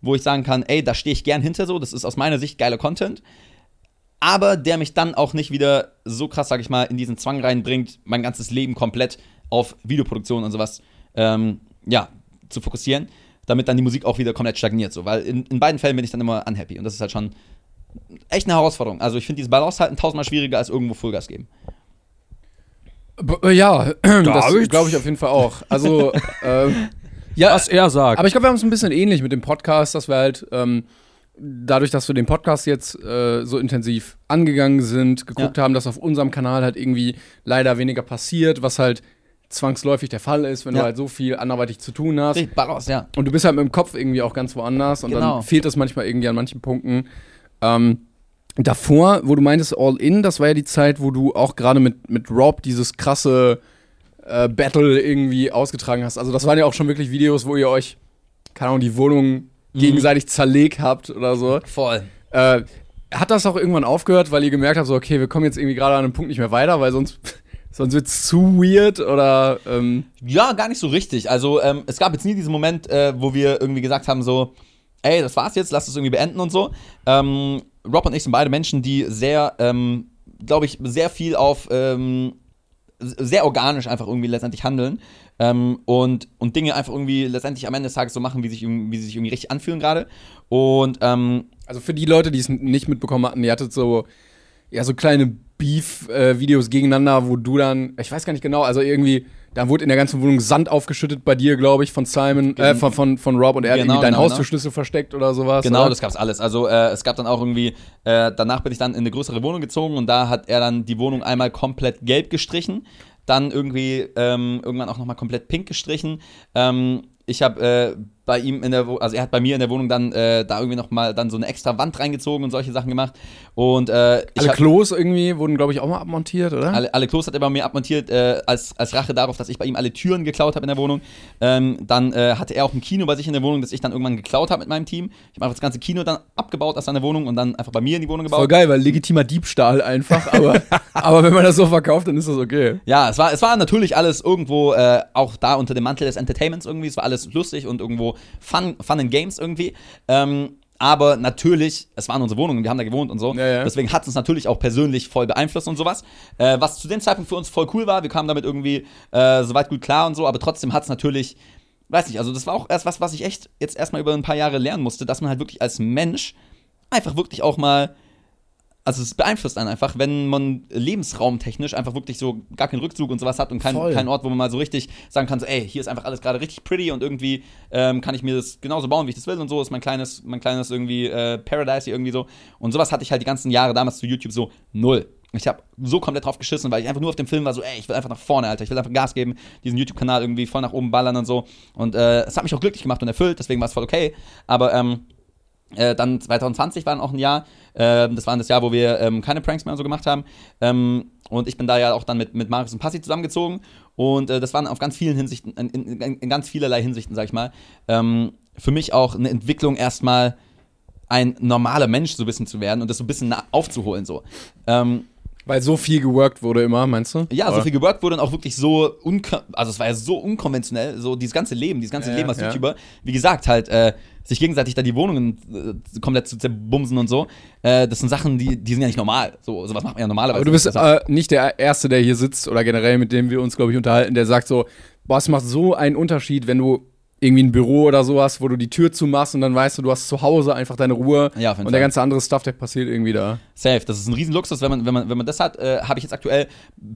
wo ich sagen kann, ey, da stehe ich gern hinter so, das ist aus meiner Sicht geiler Content, aber der mich dann auch nicht wieder so krass, sag ich mal, in diesen Zwang reinbringt, mein ganzes Leben komplett auf Videoproduktion und sowas, ähm, ja, zu fokussieren, damit dann die Musik auch wieder komplett stagniert, so, weil in, in beiden Fällen bin ich dann immer unhappy und das ist halt schon echt eine Herausforderung. Also ich finde dieses Balance halten tausendmal schwieriger als irgendwo Vollgas geben. B äh, ja, das glaube ich auf jeden Fall auch. Also, ähm, ja, Was er sagt. aber ich glaube, wir haben es ein bisschen ähnlich mit dem Podcast, dass wir halt ähm, dadurch, dass wir den Podcast jetzt äh, so intensiv angegangen sind, geguckt Ja. haben, dass auf unserem Kanal halt irgendwie leider weniger passiert, was halt zwangsläufig der Fall ist, wenn Ja. du halt so viel anderweitig zu tun hast. Balance, ja. Und du bist halt mit dem Kopf irgendwie auch ganz woanders und Genau. dann fehlt das manchmal irgendwie an manchen Punkten. Ähm, davor, wo du meintest All In, das war ja die Zeit, wo du auch gerade mit, mit Rob dieses krasse äh, Battle irgendwie ausgetragen hast. Also das waren ja auch schon wirklich Videos, wo ihr euch, keine Ahnung, die Wohnung gegenseitig zerlegt habt oder so. Voll. Äh, hat das auch irgendwann aufgehört, weil ihr gemerkt habt, so, okay, wir kommen jetzt irgendwie gerade an einem Punkt nicht mehr weiter, weil sonst, sonst wird es zu weird oder ähm, Ja, gar nicht so richtig. Also, ähm, es gab jetzt nie diesen Moment, äh, wo wir irgendwie gesagt haben, so, ey, das war's jetzt, lass es irgendwie beenden und so. Ähm, Rob und ich sind beide Menschen, die sehr, ähm, glaube ich, sehr viel auf, ähm, sehr organisch einfach irgendwie letztendlich handeln ähm, und, und Dinge einfach irgendwie letztendlich am Ende des Tages so machen, wie, sich, wie sie sich irgendwie richtig anfühlen gerade. Und ähm, Also für die Leute, die es nicht mitbekommen hatten, ihr hattet so, ja, so kleine Beef-Videos gegeneinander, wo du dann, ich weiß gar nicht genau, also irgendwie, da wurde in der ganzen Wohnung Sand aufgeschüttet bei dir, glaube ich, von Simon, äh, von, von, von Rob und er hat Genau, irgendwie deinen genau, Haustürschlüssel versteckt oder sowas. Genau, oder? das gab's alles. Also äh, es gab dann auch irgendwie, äh, danach bin ich dann in eine größere Wohnung gezogen und da hat er dann die Wohnung einmal komplett gelb gestrichen, dann irgendwie ähm, irgendwann auch nochmal komplett pink gestrichen. Ähm, ich habe äh, bei ihm in der Wohnung, also er hat bei mir in der Wohnung dann äh, da irgendwie nochmal dann so eine extra Wand reingezogen und solche Sachen gemacht. Und äh, Alle hab- Klos irgendwie wurden, glaube ich, auch mal abmontiert, oder? alle, alle Klos hat er bei mir abmontiert, äh, als, als Rache darauf, dass ich bei ihm alle Türen geklaut habe in der Wohnung. Ähm, dann äh, hatte er auch ein Kino bei sich in der Wohnung, das ich dann irgendwann geklaut habe mit meinem Team. Ich habe einfach das ganze Kino dann abgebaut aus seiner Wohnung und dann einfach bei mir in die Wohnung gebaut. Voll geil, weil legitimer Diebstahl einfach, aber, aber wenn man das so verkauft, dann ist das okay. Ja, es war, es war natürlich alles irgendwo äh, auch da unter dem Mantel des Entertainments irgendwie. Es war alles lustig und irgendwo Fun, Fun and Games irgendwie. Ähm, aber natürlich, es waren unsere Wohnungen, wir haben da gewohnt und so. Ja, ja. Deswegen hat es uns natürlich auch persönlich voll beeinflusst und sowas. Äh, was zu dem Zeitpunkt für uns voll cool war. Wir kamen damit irgendwie äh, soweit gut klar und so. Aber trotzdem hat es natürlich, weiß nicht, also das war auch erst was, was ich echt jetzt erstmal über ein paar Jahre lernen musste, dass man halt wirklich als Mensch einfach wirklich auch mal also es beeinflusst einen einfach, wenn man lebensraumtechnisch einfach wirklich so gar keinen Rückzug und sowas hat und kein, keinen Ort, wo man mal so richtig sagen kann, so, ey, hier ist einfach alles gerade richtig pretty und irgendwie ähm, kann ich mir das genauso bauen, wie ich das will und so ist mein kleines, mein kleines irgendwie äh, Paradise hier irgendwie so. Und sowas hatte ich halt die ganzen Jahre damals zu YouTube so null. Ich habe so komplett drauf geschissen, weil ich einfach nur auf dem Film war so, ey, ich will einfach nach vorne, Alter. Ich will einfach Gas geben, diesen YouTube-Kanal irgendwie voll nach oben ballern und so. Und äh, es hat mich auch glücklich gemacht und erfüllt, deswegen war es voll okay. Aber ähm, äh, dann 2020 war auch ein Jahr. Ähm, das war das Jahr, wo wir ähm, keine Pranks mehr so gemacht haben. Ähm, und ich bin da ja auch dann mit, mit Marius und Passi zusammengezogen. Und äh, das waren auf ganz vielen Hinsichten, in, in, in ganz vielerlei Hinsichten, sag ich mal, ähm, für mich auch eine Entwicklung erstmal ein normaler Mensch so ein bisschen zu werden und das so ein bisschen aufzuholen so. Ähm, Weil so viel geworkt wurde immer, meinst du? Ja, so Oder? viel geworkt wurde und auch wirklich so, also es war ja so unkonventionell, so dieses ganze Leben, dieses ganze Ja, Leben als ja. YouTuber, wie gesagt, halt, äh, sich gegenseitig da die Wohnungen äh, komplett zu zerbumsen und so, äh, das sind Sachen, die, die sind ja nicht normal. So, sowas macht man ja normalerweise. Aber du bist nicht. äh, nicht der Erste, der hier sitzt oder generell, mit dem wir uns, glaube ich, unterhalten, der sagt so, boah, es macht so einen Unterschied, wenn du irgendwie ein Büro oder so hast, wo du die Tür zumachst und dann weißt du, du hast zu Hause einfach deine Ruhe Ja, und der ganze andere Stuff, der passiert irgendwie da. Safe, das ist ein Riesenluxus, wenn man, wenn man, wenn man das hat. Äh, habe ich jetzt aktuell,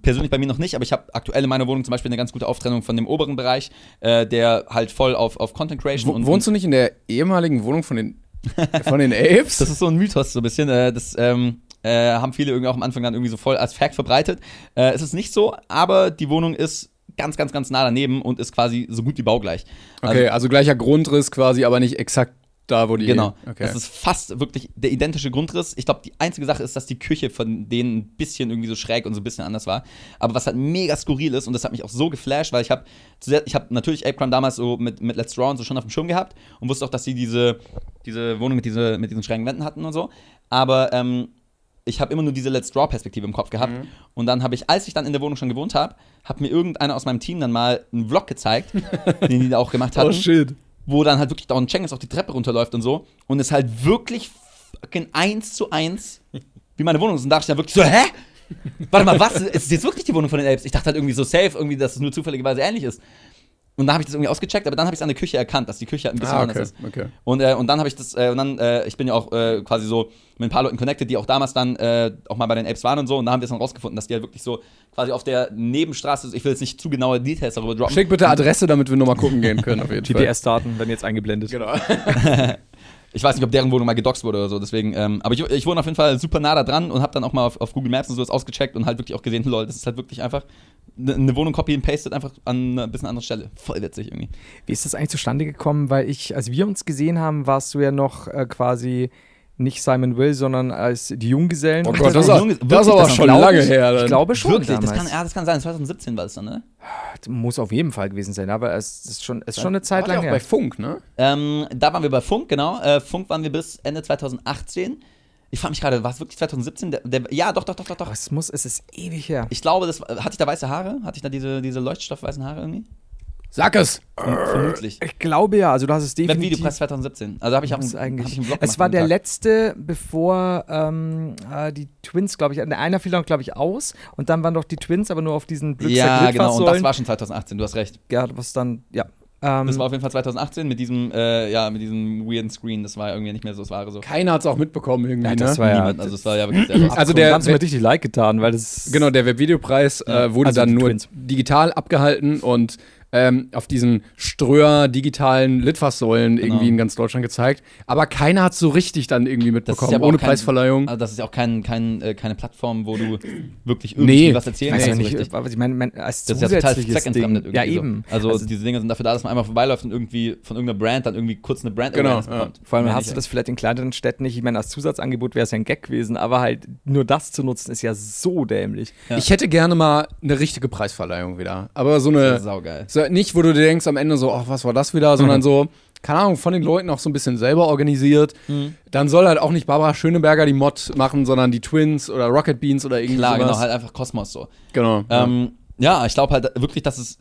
persönlich bei mir noch nicht, aber ich habe aktuell in meiner Wohnung zum Beispiel eine ganz gute Auftrennung von dem oberen Bereich, äh, der halt voll auf, auf Content Creation Wo, und. wohnst du nicht in der ehemaligen Wohnung von den, von den Apes? Das ist so ein Mythos, so ein bisschen. Äh, das ähm, äh, haben viele irgendwie auch am Anfang dann irgendwie so voll als Fact verbreitet. Äh, es ist nicht so, aber die Wohnung ist ganz, ganz, ganz nah daneben und ist quasi so gut wie baugleich. okay, also gleicher Grundriss quasi, aber nicht exakt da, wo die. Genau. Okay. Das ist fast wirklich der identische Grundriss. Ich glaube, die einzige Sache ist, dass die Küche von denen ein bisschen irgendwie so schräg und so ein bisschen anders war. Aber was halt mega skurril ist, und das hat mich auch so geflasht, weil ich habe ich habe natürlich Apecrime damals so mit, mit Let's Draw und so schon auf dem Schirm gehabt und wusste auch, dass sie diese, diese Wohnung mit, diese, mit diesen schrägen Wänden hatten und so. Aber ähm, ich habe immer nur diese Let's Draw-Perspektive im Kopf gehabt. Mhm. Und dann habe ich, als ich dann in der Wohnung schon gewohnt habe, hat mir irgendeiner aus meinem Team dann mal einen Vlog gezeigt, den die da auch gemacht hatten oh shit. wo dann halt wirklich dauernd Cengiz auch die Treppe runterläuft und so. Und es halt wirklich fucking eins zu eins wie meine Wohnung ist. Und da dachte ich dann wirklich so, hä? Warte mal, was? Ist jetzt wirklich die Wohnung von den Apes? Ich dachte halt irgendwie so safe, irgendwie, dass es nur zufälligerweise ähnlich ist. Und dann habe ich das irgendwie ausgecheckt, aber dann habe ich es an der Küche erkannt, dass die Küche halt ein bisschen Ah, anders okay, ist. okay. Und, äh, und dann habe ich das, äh, und dann, äh, ich bin ja auch äh, quasi so mit ein paar Leuten connected, die auch damals dann äh, auch mal bei den Apes waren und so. Und da haben wir es dann rausgefunden, dass die halt wirklich so quasi auf der Nebenstraße, ich will jetzt nicht zu genaue Details darüber droppen. Schick bitte Adresse, damit wir nochmal gucken gehen können, auf jeden Fall. GPS-Daten werden jetzt eingeblendet. Genau. Ich weiß nicht, ob deren Wohnung mal gedoxt wurde oder so, deswegen, ähm, aber ich, ich wohne auf jeden Fall super nah da dran und habe dann auch mal auf, auf Google Maps und sowas ausgecheckt und halt wirklich auch gesehen, lol, das ist halt wirklich einfach eine ne Wohnung copy and pasted einfach an einer bisschen anderen Stelle. Voll witzig irgendwie. Wie ist das eigentlich zustande gekommen? Weil ich, als wir uns gesehen haben, warst du ja noch äh, quasi nicht Simon Will, sondern als die Junggesellen. Oh Gott, das, war ist, Junge- das ist aber das schon lange ich, her. Ich dann. glaube schon. wirklich, das kann, ja, das kann sein, 2017 war das dann, ne? Muss auf jeden Fall gewesen sein, aber es ist schon, es ist schon eine Zeit lang auch her. bei Funk, ne? Ähm, da waren wir bei Funk, genau. Äh, Funk waren wir bis Ende 2018. Ich frage mich gerade, war es wirklich 2017? Der, der, ja, doch, doch, doch, doch, doch. Es muss, es ist ewig her. Ich glaube, das hatte ich da weiße Haare? Hatte ich da diese, diese leuchtstoffweißen Haare irgendwie? Sag es. Vermutlich. Ich glaube ja, also du hast es definitiv. Webvideopreis 2017. Also habe ich auch eigentlich. hab ich einen Vlog es war der Tag. letzte, bevor ähm, äh, die Twins, glaube ich, einer fiel dann, glaube ich, aus und dann waren doch die Twins, aber nur auf diesen Blödsinn Ja, genau, und das war schon 2018, du hast recht. ja, was dann, ja. Ähm, Das war auf jeden Fall 2018 mit diesem, äh, ja, mit diesem weirden Screen. Das war irgendwie nicht mehr so das Wahre so. Keiner hat es auch mitbekommen irgendwie, Ja, das ne? war ja- Niemand, also es war ja wirklich sehr Also der- da haben sie mir richtig leid getan, weil das. Genau, der Webvideopreis äh, wurde also dann nur Twins. digital abgehalten und ähm, auf diesen Ströer digitalen Litfaßsäulen Genau. irgendwie in ganz Deutschland gezeigt. Aber keiner hat so richtig dann irgendwie mitbekommen, aber ohne kein- Preisverleihung. Also das ist ja auch kein, kein, äh, keine Plattform, wo du wirklich irgendwie Nee, was erzählen Ich weiß ja kannst. so nicht, was ich meine, mein, als Das ist ja total zweckentfremdet Ding. irgendwie. Ja, eben. So. Also, Also- diese Dinge sind dafür da, dass man einmal vorbeiläuft und irgendwie von irgendeiner Brand dann irgendwie kurz eine Brand Genau, Awareness ja. bekommt. Vor allem hast du das vielleicht in kleineren Städten nicht. Ich meine, als Zusatzangebot wäre es ja ein Gag gewesen, aber halt nur das zu nutzen ist ja so dämlich. Ja. Ich hätte gerne mal eine richtige Preisverleihung wieder. Aber so Das eine. ist saugeil. So, nicht, wo du dir denkst am Ende so, ach, was war das wieder, sondern so, keine Ahnung, von den Leuten auch so ein bisschen selber organisiert. Mhm. Dann soll halt auch nicht Barbara Schöneberger die Mod machen, sondern die Twins oder Rocket Beans oder irgendwie Klar, genau, halt einfach Kosmos so. Genau. Ähm, ja, ich glaube halt wirklich, dass es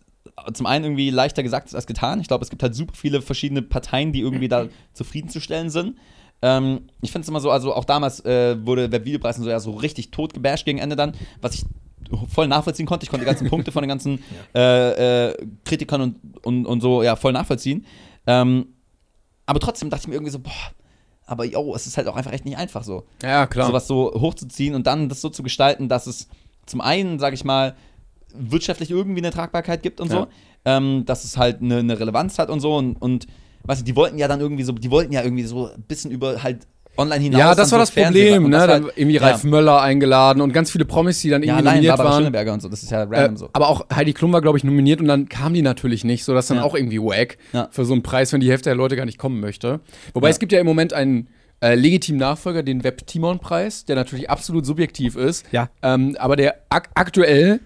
zum einen irgendwie leichter gesagt ist als getan. Ich glaube, es gibt halt super viele verschiedene Parteien, die irgendwie da zufriedenzustellen sind. Ähm, ich finde es immer so, also auch damals äh, wurde und so ja so richtig tot gebasht gegen Ende dann, was ich voll nachvollziehen konnte. Ich konnte die ganzen Punkte von den ganzen äh, äh, Kritikern und, und, und so ja voll nachvollziehen. Ähm, aber trotzdem dachte ich mir irgendwie so, boah, aber yo, es ist halt auch einfach echt nicht einfach so ja, klar. sowas so hochzuziehen und dann das so zu gestalten, dass es zum einen, sage ich mal, wirtschaftlich irgendwie eine Tragbarkeit gibt und Ja. so, ähm, dass es halt eine, eine Relevanz hat und so und, und weißt du, die wollten ja dann irgendwie so, die wollten ja irgendwie so ein bisschen über halt online hinaus. ja, das war das Fernsehen Problem, ne? das Dann halt- irgendwie ja. Ralf Möller eingeladen und ganz viele Promis, die dann Ja, irgendwie allein nominiert Barbara waren. Schöneberger und so, das ist ja Äh, random so. aber auch Heidi Klum war, glaube ich, nominiert und dann kam die natürlich nicht, so dass dann Ja. auch irgendwie wack Ja. für so einen Preis, wenn die Hälfte der Leute gar nicht kommen möchte. Wobei Ja. es gibt ja im Moment einen äh, legitimen Nachfolger, den Web-Timon-Preis, der natürlich absolut subjektiv ist. Ja. Ähm, aber der ak aktuell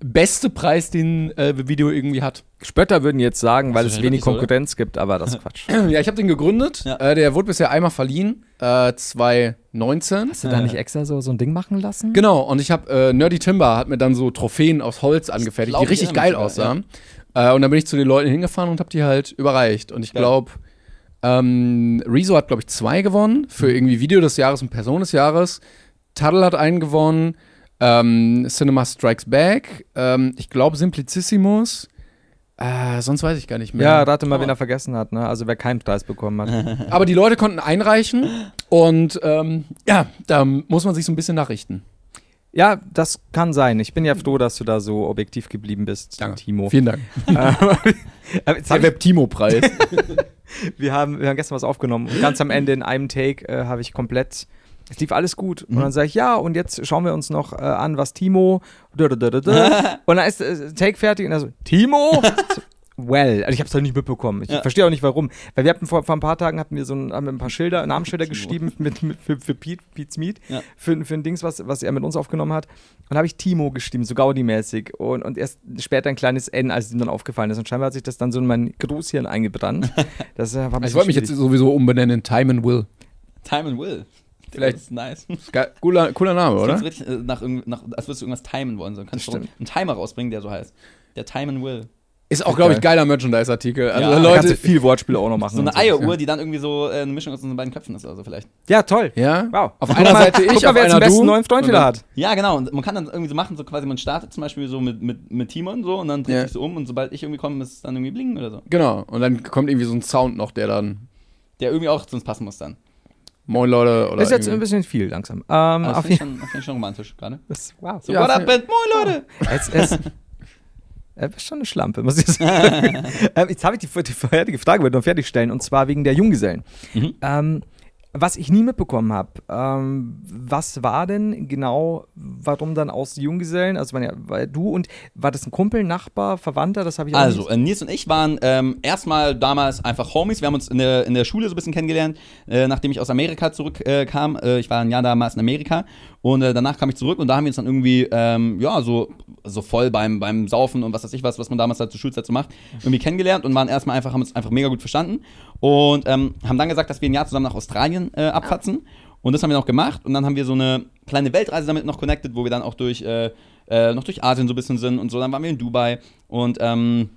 beste Preis, den äh, Video irgendwie hat. Spötter würden jetzt sagen, weil es wenig oder? Konkurrenz gibt, aber das ist Quatsch. Ja, ich habe den gegründet. Ja. Äh, der wurde bisher einmal verliehen. äh, 2019. Hast du da nicht extra so, so ein Ding machen lassen? Genau, und ich habe äh, Nerdy Timber hat mir dann so Trophäen aus Holz angefertigt, die ich richtig geil aussahen. Äh, und dann bin ich zu den Leuten hingefahren und habe die halt überreicht. Und ich glaube, ähm, Rezo hat, glaube ich, zwei gewonnen für irgendwie Video des Jahres und Person des Jahres. Taddle hat einen gewonnen. Ähm, Cinema Strikes Back. Ähm, ich glaube, Simplicissimus. Äh, sonst weiß ich gar nicht mehr. Ja, rate mal, wen er vergessen hat, ne? Also wer keinen Preis bekommen hat. Aber die Leute konnten einreichen und ähm, ja, da muss man sich so ein bisschen nachrichten. ja, das kann sein. Ich bin ja froh, dass du da so objektiv geblieben bist, Danke. Timo. Vielen Dank. Hab ich, Web-Timo-Preis. wir, haben, wir haben gestern was aufgenommen und ganz am Ende in einem Take äh, habe ich komplett. Es lief alles gut. Und dann sage ich, ja, und jetzt schauen wir uns noch äh, an, was Timo. und dann ist äh, Take fertig und er so, Timo? Well, also ich habe es halt nicht mitbekommen. Ich Ja. verstehe auch nicht warum. Weil wir hatten vor, vor ein paar Tagen hatten wir so ein, haben wir ein paar Schilder, Namensschilder geschrieben mit, mit, für, für Pete, Pete's Meet, Ja. für, für ein Dings, was, was er mit uns aufgenommen hat. Und da habe ich Timo geschrieben, so Gaudi-mäßig. Und, und erst später ein kleines N, als es ihm dann aufgefallen ist. Und scheinbar hat sich das dann so in mein Großhirn eingebrannt. Das äh, war Ich wollte mich jetzt sowieso umbenennen in Time and Will. Time and Will. Vielleicht- Das ist nice. Cooler, cooler Name, Das oder? richtig, äh, nach, nach, als würdest du irgendwas timen wollen. So. Kannst du einen Timer rausbringen, der so heißt. Der Time and Will. Ist auch, glaube ich, Geil. geiler Merchandise-Artikel. Also Ja. Leute. du viel Wortspiel auch noch machen. So eine Eieruhr, die dann irgendwie so äh, eine Mischung aus unseren beiden Köpfen ist, also vielleicht. Ja, toll. Ja? Wow. Auf einer Seite ich, guck mal, auf wer jetzt den besten neuen Freund Und wieder hat. Ja, genau. Und man kann dann irgendwie so machen, so quasi man startet zum Beispiel so mit, mit, mit Timon so und dann dreht Ja. sich so um und sobald ich irgendwie komme, ist es dann irgendwie bling oder so. Genau. Und dann kommt irgendwie so ein Sound noch, der dann. Der irgendwie auch zu uns passen muss dann. Moin Leute. Oder Das ist jetzt ein irgendwie- bisschen viel langsam. Ähm, das auf finde ich, jeden schon- find ich schon romantisch gerade. das, wow. So, Ja, what up, Band? Moin, Leute! Es, es, er ist schon eine Schlampe, muss ich sagen. ähm, jetzt habe ich die, die vorherige Frage wollte ich noch fertigstellen, und zwar wegen der Junggesellen. Mhm. Ähm, was ich nie mitbekommen habe, ähm, was war denn genau, warum dann aus Junggesellen? Also, ja, weil du und war das ein Kumpel, Nachbar, Verwandter? Das habe ich auch Also, nie- äh, Nils und ich waren ähm, erstmal damals einfach Homies. Wir haben uns in der, in der Schule so ein bisschen kennengelernt, äh, nachdem ich aus Amerika zurückkam. Äh, äh, ich war ein Jahr damals in Amerika und äh, danach kam ich zurück und da haben wir uns dann irgendwie, ähm, ja, so, so voll beim, beim Saufen und was weiß ich was, was man damals halt zur Schulzeit so macht, irgendwie kennengelernt und waren erstmal einfach, haben uns einfach mega gut verstanden und ähm, haben dann gesagt, dass wir ein Jahr zusammen nach Australien äh, abfatzen. Und das haben wir noch gemacht und dann haben wir so eine kleine Weltreise damit noch connected, wo wir dann auch durch, äh, äh, noch durch Asien so ein bisschen sind und so. Dann waren wir in Dubai und ähm,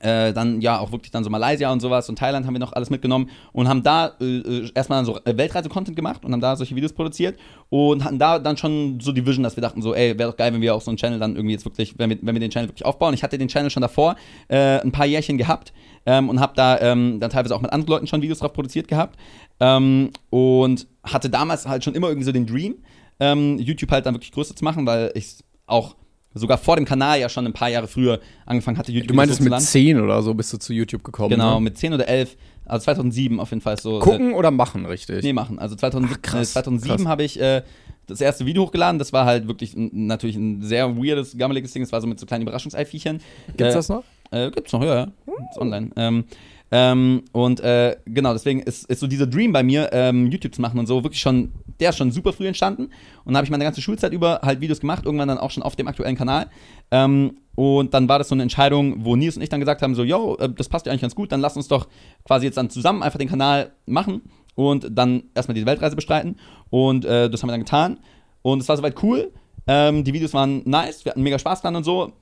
äh, dann ja auch wirklich dann so Malaysia und sowas und Thailand haben wir noch alles mitgenommen und haben da äh, äh, erstmal so äh, Weltreise-Content gemacht und haben da solche Videos produziert und hatten da dann schon so die Vision, dass wir dachten so, ey, wäre doch geil, wenn wir auch so einen Channel dann irgendwie jetzt wirklich, wenn wir, wenn wir den Channel wirklich aufbauen. Ich hatte den Channel schon davor äh, ein paar Jährchen gehabt ähm, und habe da ähm, dann teilweise auch mit anderen Leuten schon Videos drauf produziert gehabt ähm, und hatte damals halt schon immer irgendwie so den Dream, ähm, YouTube halt dann wirklich größer zu machen, weil ich auch sogar vor dem Kanal ja schon ein paar Jahre früher angefangen hatte, YouTube Du meintest zu mit laden. 10 oder so bist du zu YouTube gekommen. Genau, Ne? mit 10 oder 11, also 2007 auf jeden Fall so. Gucken oder machen, richtig? Äh, nee, machen. Also 2007, krass, äh, 2007 krass. habe ich äh, das erste Video hochgeladen. Das war halt wirklich natürlich ein sehr weirdes, gammeliges Ding. Es war so mit so kleinen Überraschungseiviechern. Gibt's äh, das noch? Äh, gibt's noch, ja, ja. Ist online. Ähm, ähm, und äh, genau, deswegen ist, ist so dieser Dream bei mir, ähm, YouTube zu machen und so, wirklich schon, der ist schon super früh entstanden. Und da habe ich meine ganze Schulzeit über halt Videos gemacht, irgendwann dann auch schon auf dem aktuellen Kanal. Ähm, und dann war das so eine Entscheidung, wo Nils und ich dann gesagt haben: so, yo, äh, das passt ja eigentlich ganz gut, dann lass uns doch quasi jetzt dann zusammen einfach den Kanal machen und dann erstmal die Weltreise bestreiten. Und äh, das haben wir dann getan. Und es war soweit cool. Ähm, die Videos waren nice, wir hatten mega Spaß dran und so.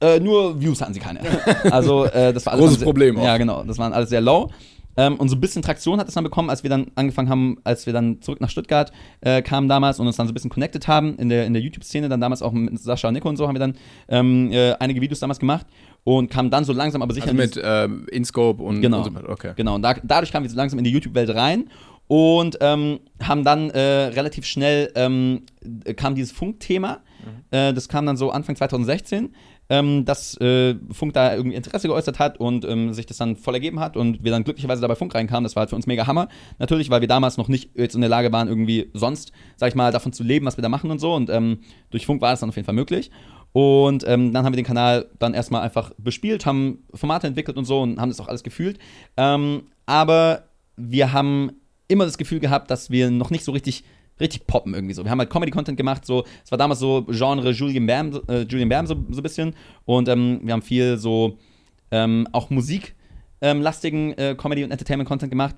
Äh, nur Views hatten sie keine. Also, äh, das war alles Großes sehr, Problem auch. Ja, genau. Das waren alles sehr low. Ähm, und so ein bisschen Traktion hat es dann bekommen, als wir dann angefangen haben, als wir dann zurück nach Stuttgart äh, kamen damals und uns dann so ein bisschen connected haben in der, in der YouTube-Szene, dann damals auch mit Sascha und Nico und so haben wir dann ähm, äh, einige Videos damals gemacht und kamen dann so langsam aber sicher Also mit ähm, InScope und, Genau. und so weiter. Okay. Genau, und da, dadurch kamen wir so langsam in die YouTube-Welt rein und ähm, haben dann äh, relativ schnell ähm, äh, kam dieses Funkthema. Äh, das kam dann so Anfang 2016, ähm, dass äh, Funk da irgendwie Interesse geäußert hat und ähm, sich das dann voll ergeben hat und wir dann glücklicherweise dabei Funk reinkamen. Das war halt für uns mega Hammer. Natürlich, weil wir damals noch nicht jetzt in der Lage waren, irgendwie sonst, sag ich mal, davon zu leben, was wir da machen und so. Und ähm, durch Funk war das dann auf jeden Fall möglich. Und ähm, dann haben wir den Kanal dann erstmal einfach bespielt, haben Formate entwickelt und so und haben das auch alles gefühlt. Ähm, aber wir haben immer das Gefühl gehabt, dass wir noch nicht so richtig richtig poppen irgendwie so. Wir haben halt Comedy-Content gemacht, so, es war damals so Genre Julian Bam, äh, Julian Bam so, so ein bisschen und ähm, wir haben viel so ähm, auch Musik ähm, äh, Comedy- und Entertainment-Content gemacht.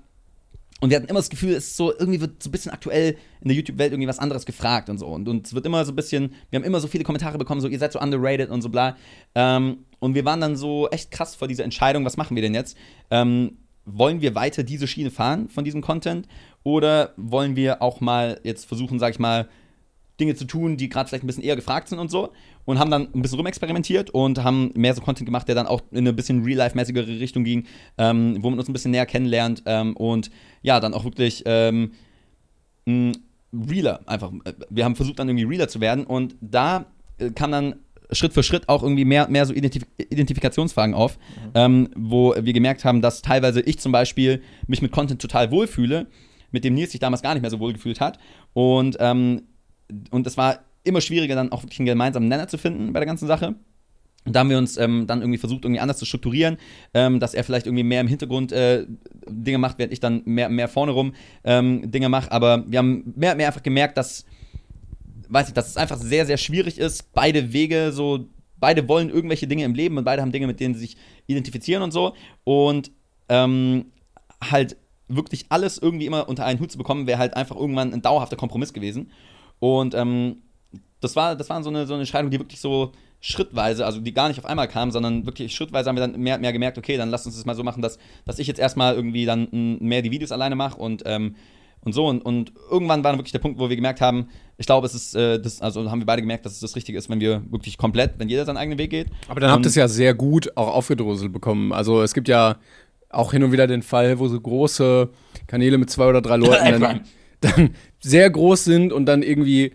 und wir hatten immer das Gefühl, es ist so, irgendwie wird so ein bisschen aktuell in der YouTube-Welt irgendwie was anderes gefragt und so. Und, und es wird immer so ein bisschen, wir haben immer so viele Kommentare bekommen, so, ihr seid so underrated und so bla. Ähm, und wir waren dann so echt krass vor dieser Entscheidung, was machen wir denn jetzt? Ähm, wollen wir weiter diese Schiene fahren von diesem Content? Oder wollen wir auch mal jetzt versuchen, sag ich mal, Dinge zu tun, die gerade vielleicht ein bisschen eher gefragt sind und so. Und haben dann ein bisschen rumexperimentiert und haben mehr so Content gemacht, der dann auch in eine bisschen real-life-mäßigere Richtung ging, ähm, wo man uns ein bisschen näher kennenlernt ähm, und ja, dann auch wirklich ähm, realer einfach. Wir haben versucht, dann irgendwie realer zu werden und da äh, kam dann Schritt für Schritt auch irgendwie mehr, mehr so Identif Identifikationsfragen auf, mhm. ähm, wo wir gemerkt haben, dass teilweise ich zum Beispiel mich mit Content total wohlfühle, mit dem Nils sich damals gar nicht mehr so wohl gefühlt hat. Und ähm, und es war immer schwieriger, dann auch wirklich einen gemeinsamen Nenner zu finden bei der ganzen Sache. Und da haben wir uns ähm, dann irgendwie versucht, irgendwie anders zu strukturieren, ähm, dass er vielleicht irgendwie mehr im Hintergrund äh, Dinge macht, während ich dann mehr, mehr vorne rum ähm, Dinge mache. Aber wir haben mehr, mehr einfach gemerkt, dass, weiß ich, dass es einfach sehr, sehr schwierig ist, beide Wege so, beide wollen irgendwelche Dinge im Leben und beide haben Dinge, mit denen sie sich identifizieren und so. Und ähm, halt wirklich alles irgendwie immer unter einen Hut zu bekommen, wäre halt einfach irgendwann ein dauerhafter Kompromiss gewesen. Und ähm, das war, das war so eine, so eine Entscheidung, die wirklich so schrittweise, also die gar nicht auf einmal kam, sondern wirklich schrittweise haben wir dann mehr, mehr gemerkt, okay, dann lass uns das mal so machen, dass, dass ich jetzt erstmal irgendwie dann mehr die Videos alleine mache und, ähm, und so. Und, und irgendwann war dann wirklich der Punkt, wo wir gemerkt haben, ich glaube, es ist, äh, das, also haben wir beide gemerkt, dass es das Richtige ist, wenn wir wirklich komplett, wenn jeder seinen eigenen Weg geht. Aber dann habt ihr es ja sehr gut auch aufgedröselt bekommen. Also es gibt ja auch hin und wieder den Fall, wo so große Kanäle mit zwei oder drei Leuten dann, dann sehr groß sind und dann irgendwie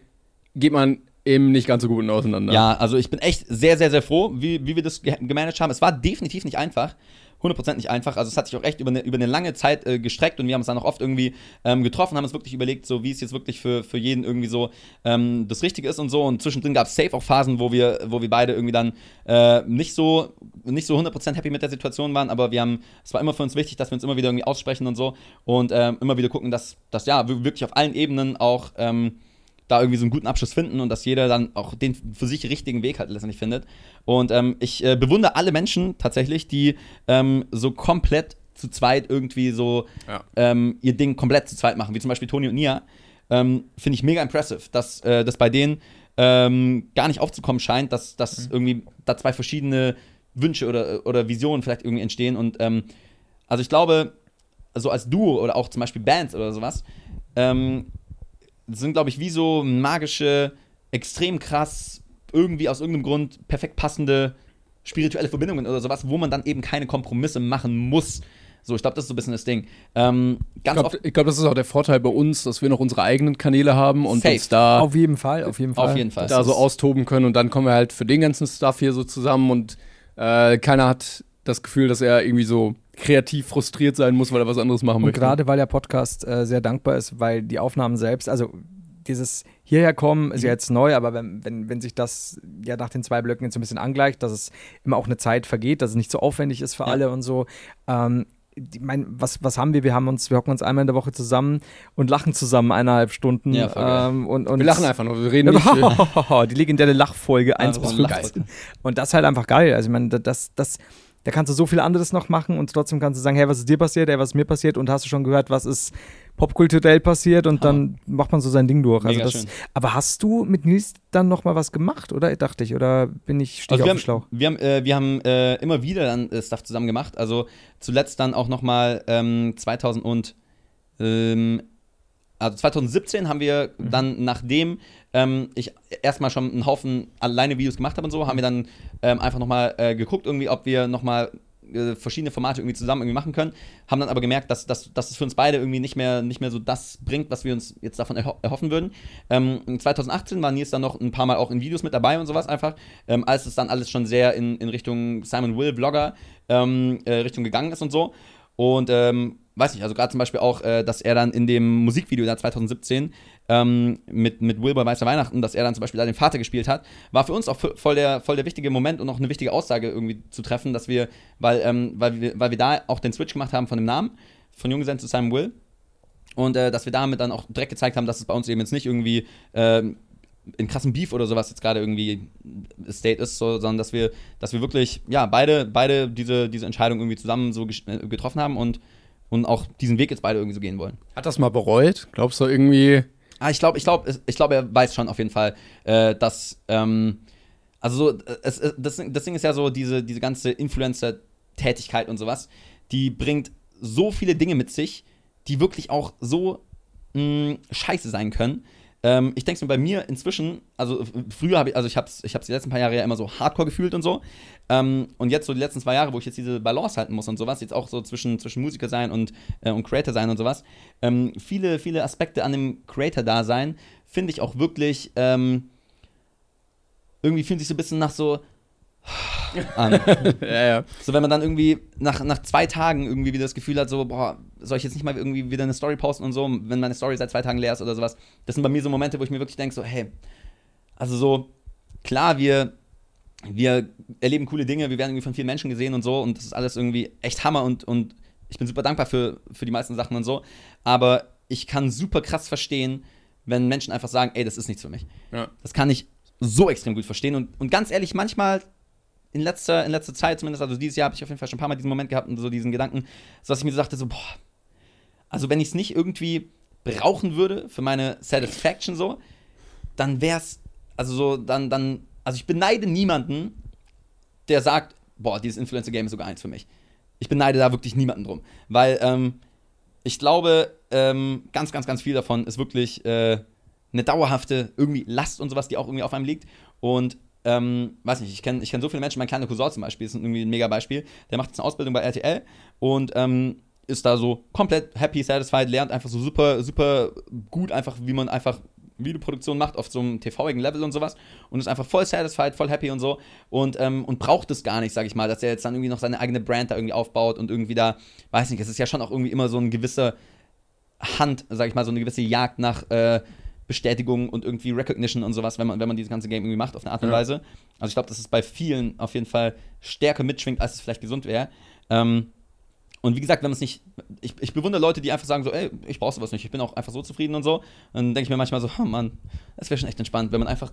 geht man eben nicht ganz so gut auseinander. Ja, also ich bin echt sehr, sehr, sehr froh, wie, wie wir das gemanagt haben. Es war definitiv nicht einfach. 100% nicht einfach. Also es hat sich auch echt über eine, über eine lange Zeit äh, gestreckt und wir haben uns dann auch oft irgendwie ähm, getroffen, haben uns wirklich überlegt, so wie es jetzt wirklich für, für jeden irgendwie so ähm, das Richtige ist und so. Und zwischendrin gab es safe auch Phasen, wo wir, wo wir beide irgendwie dann äh, nicht so nicht so 100% happy mit der Situation waren, aber wir haben, es war immer für uns wichtig, dass wir uns immer wieder irgendwie aussprechen und so und ähm, immer wieder gucken, dass, dass ja, wir wirklich auf allen Ebenen auch ähm, da irgendwie so einen guten Abschluss finden und dass jeder dann auch den für sich richtigen Weg halt letztendlich findet. Und ähm, ich äh, bewundere alle Menschen tatsächlich, die ähm, so komplett zu zweit irgendwie so ja. ähm, ihr Ding komplett zu zweit machen, wie zum Beispiel Toni und Nia. Ähm, finde ich mega impressive, dass äh, das bei denen ähm, gar nicht aufzukommen scheint, dass, dass mhm. irgendwie da zwei verschiedene Wünsche oder, oder Visionen vielleicht irgendwie entstehen. Und ähm, also ich glaube, so als Duo oder auch zum Beispiel Bands oder sowas, ähm, sind, glaube ich, wie so magische, extrem krass, irgendwie aus irgendeinem Grund perfekt passende spirituelle Verbindungen oder sowas, wo man dann eben keine Kompromisse machen muss. So, ich glaube, das ist so ein bisschen das Ding. Ähm, ganz ich glaube, glaub, das ist auch der Vorteil bei uns, dass wir noch unsere eigenen Kanäle haben und Safe. uns da auf jeden Fall, auf jeden Fall, auf jeden Fall. da so austoben können und dann kommen wir halt für den ganzen Stuff hier so zusammen und äh, keiner hat das Gefühl, dass er irgendwie so kreativ frustriert sein muss, weil er was anderes machen und möchte. Und gerade weil der Podcast äh, sehr dankbar ist, weil die Aufnahmen selbst, also dieses hierher kommen ist ja jetzt neu, aber wenn, wenn, wenn sich das ja nach den zwei Blöcken jetzt ein bisschen angleicht, dass es immer auch eine Zeit vergeht, dass es nicht so aufwendig ist für ja. alle und so. Ähm, ich mein, was, was haben wir? Wir haben uns, wir hocken uns einmal in der Woche zusammen und lachen zusammen eineinhalb Stunden. Ja, ähm, und, und wir lachen einfach nur, wir reden nicht. die legendäre Lachfolge 1 bis 5. Und das ist halt einfach geil. Also ich meine, das, das, da kannst du so viel anderes noch machen und trotzdem kannst du sagen, hey, was ist dir passiert, hey, was ist mir passiert und hast du schon gehört, was ist popkulturell passiert und dann macht man so sein Ding durch. Also das, aber hast du mit Nils dann noch mal was gemacht, oder dachte ich, oder bin ich also auf dem Schlauch? Wir haben, äh, wir haben äh, immer wieder dann äh, Stuff zusammen gemacht. Also zuletzt dann auch noch mal ähm, 2000 und ähm, also 2017 haben wir mhm. dann, nachdem ähm, ich erstmal schon einen Haufen alleine Videos gemacht habe und so, haben wir dann ähm, einfach nochmal äh, geguckt, irgendwie, ob wir nochmal äh, verschiedene Formate irgendwie zusammen irgendwie machen können. Haben dann aber gemerkt, dass, dass, dass es für uns beide irgendwie nicht mehr, nicht mehr so das bringt, was wir uns jetzt davon erho erhoffen würden. Ähm, 2018 waren Nils dann noch ein paar Mal auch in Videos mit dabei und sowas einfach, ähm, als es dann alles schon sehr in, in Richtung Simon Will, Vlogger, ähm, äh, Richtung gegangen ist und so. Und ähm, weiß nicht, also gerade zum Beispiel auch, äh, dass er dann in dem Musikvideo da 2017 ähm, mit, mit Wilbur Weißer Weihnachten, dass er dann zum Beispiel da den Vater gespielt hat, war für uns auch voll der, voll der wichtige Moment und auch eine wichtige Aussage irgendwie zu treffen, dass wir, weil, ähm, weil, wir, weil wir da auch den Switch gemacht haben von dem Namen, von Junggesellen zu Simon Will. Und äh, dass wir damit dann auch direkt gezeigt haben, dass es bei uns eben jetzt nicht irgendwie äh, in krassen Beef oder sowas jetzt gerade irgendwie State ist, so, sondern dass wir, dass wir wirklich, ja, beide, beide diese, diese Entscheidung irgendwie zusammen so äh, getroffen haben und und auch diesen Weg jetzt beide irgendwie so gehen wollen. Hat das mal bereut? Glaubst du irgendwie? Ah, ich glaube, ich glaube, ich glaube, er weiß schon auf jeden Fall, äh, dass, ähm, also so, es, es, das, das Ding ist ja so, diese, diese ganze Influencer-Tätigkeit und sowas, die bringt so viele Dinge mit sich, die wirklich auch so mh, scheiße sein können. Ähm, ich denke mir bei mir inzwischen, also früher habe ich, also ich habe es ich die letzten paar Jahre ja immer so hardcore gefühlt und so. Ähm, und jetzt so die letzten zwei Jahre, wo ich jetzt diese Balance halten muss und sowas, jetzt auch so zwischen, zwischen Musiker sein und, äh, und Creator sein und sowas, ähm, viele, viele Aspekte an dem Creator-Dasein finde ich auch wirklich, ähm, irgendwie fühlen sich so ein bisschen nach so an. Ja, ja. So, wenn man dann irgendwie nach, nach zwei Tagen irgendwie wieder das Gefühl hat, so, boah, soll ich jetzt nicht mal irgendwie wieder eine Story posten und so, wenn meine Story seit zwei Tagen leer ist oder sowas. Das sind bei mir so Momente, wo ich mir wirklich denke, so, hey, also so, klar, wir, wir erleben coole Dinge, wir werden irgendwie von vielen Menschen gesehen und so und das ist alles irgendwie echt Hammer und, und ich bin super dankbar für, für die meisten Sachen und so, aber ich kann super krass verstehen, wenn Menschen einfach sagen, ey, das ist nichts für mich. Ja. Das kann ich so extrem gut verstehen und, und ganz ehrlich, manchmal in letzter, in letzter Zeit zumindest, also dieses Jahr habe ich auf jeden Fall schon ein paar Mal diesen Moment gehabt und so diesen Gedanken, so dass ich mir so dachte, so, boah, also wenn ich es nicht irgendwie brauchen würde für meine Satisfaction so, dann wäre es, also so, dann, dann, also ich beneide niemanden, der sagt, boah, dieses Influencer-Game ist sogar eins für mich. Ich beneide da wirklich niemanden drum, weil ähm, ich glaube, ähm, ganz, ganz, ganz viel davon ist wirklich äh, eine dauerhafte irgendwie Last und sowas, die auch irgendwie auf einem liegt. Und ähm, weiß nicht, ich kenne ich kenn so viele Menschen, mein kleiner Cousin zum Beispiel ist irgendwie ein mega Beispiel, der macht jetzt eine Ausbildung bei RTL und ähm, ist da so komplett happy, satisfied, lernt einfach so super, super gut, einfach wie man einfach Videoproduktion macht auf so einem TV-igen Level und sowas und ist einfach voll satisfied, voll happy und so und, ähm, und braucht es gar nicht, sag ich mal, dass er jetzt dann irgendwie noch seine eigene Brand da irgendwie aufbaut und irgendwie da, weiß nicht, es ist ja schon auch irgendwie immer so ein gewisser Hand, sag ich mal, so eine gewisse Jagd nach äh, Bestätigung und irgendwie Recognition und sowas, wenn man, wenn man dieses ganze Game irgendwie macht, auf eine Art und Ja. Weise. Also ich glaube, dass es bei vielen auf jeden Fall stärker mitschwingt, als es vielleicht gesund wäre. Ähm, und wie gesagt, wenn man es nicht, ich, ich bewundere Leute, die einfach sagen so, ey, ich brauche sowas nicht, ich bin auch einfach so zufrieden und so. Dann denke ich mir manchmal so, oh Mann, das wäre schon echt entspannt, wenn man einfach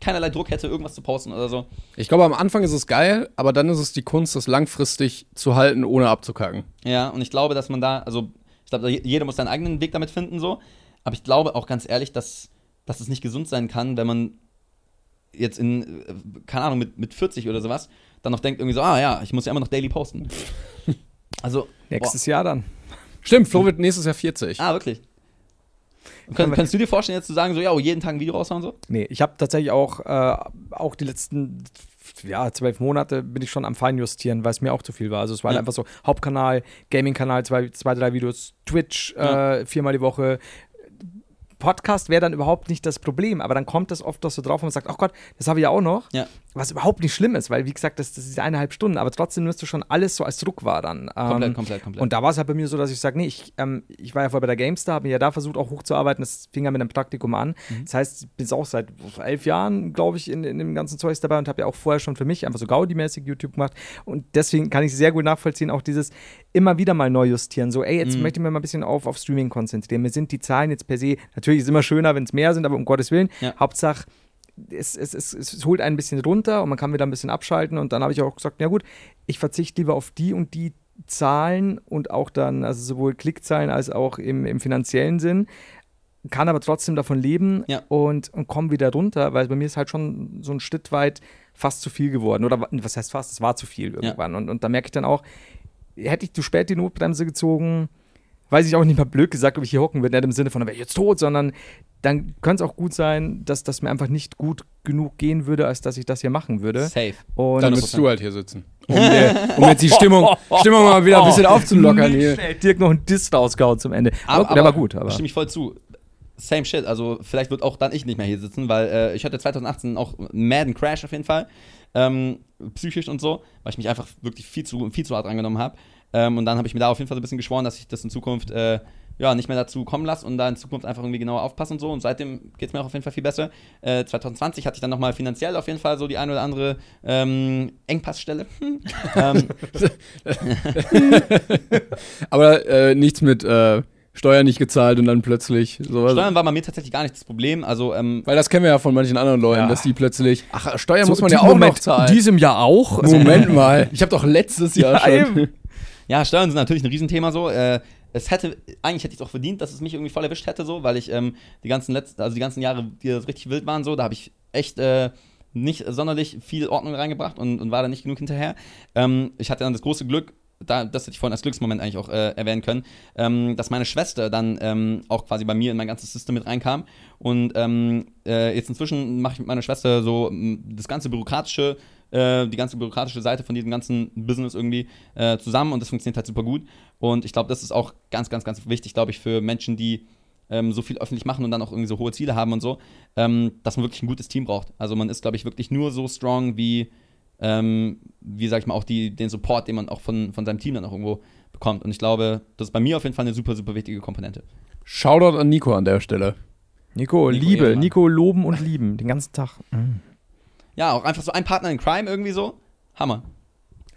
keinerlei Druck hätte, irgendwas zu posten oder so. Ich glaube, am Anfang ist es geil, aber dann ist es die Kunst, das langfristig zu halten, ohne abzukacken. Ja, und ich glaube, dass man da, also ich glaube, jeder muss seinen eigenen Weg damit finden, so. Aber ich glaube auch ganz ehrlich, dass, dass es nicht gesund sein kann, wenn man jetzt in, äh, keine Ahnung, mit, mit 40 oder sowas, dann noch denkt irgendwie so, ah ja, ich muss ja immer noch daily posten. Also, Nächstes Jahr dann. Stimmt, Flo wird nächstes Jahr 40. boah, ah, wirklich. Kön könntest du dir vorstellen, jetzt zu sagen, so, ja, oh, jeden Tag ein Video raushauen, so? Nee, ich habe tatsächlich auch, äh, auch die letzten ja, zwölf Monate bin ich schon am Feinjustieren, weil es mir auch zu viel war. Also es war halt Ja. einfach so Hauptkanal, Gaming-Kanal, zwei, zwei, drei Videos, Twitch Ja. äh, viermal die Woche. Podcast wäre dann überhaupt nicht das Problem, aber dann kommt das oft doch so drauf und man sagt, ach Gott, das habe ich ja auch noch. Ja. Was überhaupt nicht schlimm ist, weil wie gesagt, das, das ist eineinhalb Stunden, aber trotzdem nimmst du schon alles so als Druck wahr dann. Komplett, Ähm, komplett, komplett. und da war es halt bei mir so, dass ich sage, nee, ich, ähm, ich war ja vorher bei der GameStar, habe mir ja da versucht auch hochzuarbeiten, das fing ja mit einem Praktikum an. Mhm. Das heißt, ich bin auch seit elf Jahren, glaube ich, in, in dem ganzen Zeugs dabei und habe ja auch vorher schon für mich einfach so Gaudi-mäßig YouTube gemacht. Und deswegen kann ich sehr gut nachvollziehen, auch dieses immer wieder mal neu justieren. So, ey, jetzt Mhm. möchte ich mich mal ein bisschen auf, auf Streaming konzentrieren. Mir sind die Zahlen jetzt per se, natürlich ist es immer schöner, wenn es mehr sind, aber um Gottes Willen, Ja. Hauptsache, es, es, es, es holt ein bisschen runter und man kann wieder ein bisschen abschalten. Und dann habe ich auch gesagt, ja gut, ich verzichte lieber auf die und die Zahlen und auch dann, also sowohl Klickzahlen als auch im, im finanziellen Sinn, kann aber trotzdem davon leben Ja. und, und komme wieder runter, weil bei mir ist halt schon so ein Schritt weit fast zu viel geworden. Oder wa- was heißt fast? Es war zu viel irgendwann. Und, und da merke ich dann auch, hätte ich zu spät die Notbremse gezogen, weiß ich auch nicht mal blöd gesagt, ob ich hier hocken würde, nicht im Sinne von, wäre ich jetzt tot, sondern dann könnte es auch gut sein, dass das mir einfach nicht gut genug gehen würde, als dass ich das hier machen würde. Safe. Und Dann würdest du halt hier sitzen. Um, dir, um jetzt die Stimmung, Stimmung mal wieder ein bisschen aufzulockern hier. Dirk noch einen Diss rausgehauen zum Ende. Aber, der war gut, aber. Stimme ich voll zu. Same shit. Also, vielleicht wird auch dann ich nicht mehr hier sitzen, weil äh, ich hatte 2018 auch einen Madden Crash auf jeden Fall. Ähm, psychisch und so, weil ich mich einfach wirklich viel zu, viel zu hart angenommen habe. Ähm, und dann habe ich mir da auf jeden Fall so ein bisschen geschworen, dass ich das in Zukunft äh, ja, nicht mehr dazu kommen lasse und da in Zukunft einfach irgendwie genauer aufpassen und so. Und seitdem geht es mir auch auf jeden Fall viel besser. Äh, 2020 hatte ich dann nochmal finanziell auf jeden Fall so die ein oder andere ähm, Engpassstelle. ähm, Aber äh, nichts mit äh, Steuern nicht gezahlt und dann plötzlich sowas. Steuern war bei mir tatsächlich gar nicht das Problem. Also, ähm, Weil das kennen wir ja von manchen anderen Leuten, Ja. dass die plötzlich. Ach, Steuern So, muss man ja auch Moment, noch zahlen. In diesem Jahr auch? Moment mal. Ich habe doch letztes Jahr Ja, schon. eben. Ja, Steuern sind natürlich ein Riesenthema so. Äh, es hätte, eigentlich hätte ich es auch verdient, dass es mich irgendwie voll erwischt hätte, so, weil ich ähm, die ganzen letzten, also die ganzen Jahre, die richtig wild waren, so, da habe ich echt äh, nicht sonderlich viel Ordnung reingebracht und, und war da nicht genug hinterher. Ähm, ich hatte dann das große Glück, da, das hätte ich vorhin als Glücksmoment eigentlich auch äh, erwähnen können, ähm, dass meine Schwester dann ähm, auch quasi bei mir in mein ganzes System mit reinkam. Und ähm, äh, jetzt inzwischen mache ich mit meiner Schwester so das ganze bürokratische, äh, die ganze bürokratische Seite von diesem ganzen Business irgendwie äh, zusammen und das funktioniert halt super gut. Und ich glaube, das ist auch ganz, ganz, ganz wichtig, glaube ich, für Menschen, die ähm, so viel öffentlich machen und dann auch irgendwie so hohe Ziele haben und so, ähm, dass man wirklich ein gutes Team braucht. Also man ist, glaube ich, wirklich nur so strong wie ähm, wie sag ich mal, auch die, den Support, den man auch von, von seinem Team dann auch irgendwo bekommt. Und ich glaube, das ist bei mir auf jeden Fall eine super, super wichtige Komponente. Shoutout an Nico an der Stelle. Nico, Nico Liebe. Nico loben und lieben, den ganzen Tag. Mhm. Ja, auch einfach so ein Partner in Crime irgendwie so. Hammer.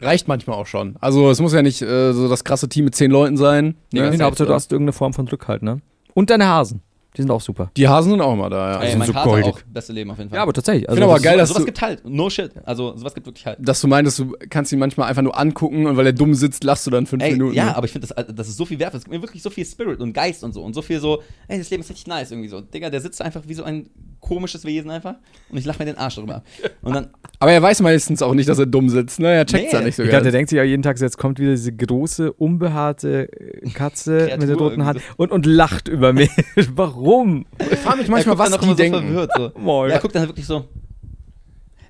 Reicht manchmal auch schon. Also es muss ja nicht äh, so das krasse Team mit zehn Leuten sein. Nee, ne? Hauptsache, du hast irgendeine Form von Rückhalt, ne? Und deine Hasen. Die sind auch super. Die Hasen sind auch immer da, ja. Ey, sind mein so Kater goldig. auch beste Leben auf jeden Fall. Ja, aber tatsächlich. Also Finde aber geil, so, dass sowas du- gibt halt. No shit. Also sowas gibt wirklich halt. Dass du meintest, du kannst ihn manchmal einfach nur angucken und weil er dumm sitzt, lachst du dann fünf Ey, Minuten. ja, aber ich finde, das, das ist so viel wert. Es gibt mir wirklich so viel Spirit und Geist und so. Und so viel so, ey, das Leben ist richtig nice irgendwie so. Digga, der sitzt einfach wie so ein komisches Wesen einfach. Und ich lache mir den Arsch darüber. ab. Und dann, Aber er weiß meistens auch nicht, dass er dumm sitzt, ne? Er checkt's Nee. ja nicht so Ich glaube, der denkt sich ja jeden Tag, jetzt kommt wieder diese große, unbehaarte äh, Katze Kreatur mit der roten Hand und, und lacht über mich. Warum? Ich frage mich er manchmal, guckt was die immer denken. so verwirrt. So. Ja, er guckt dann wirklich so.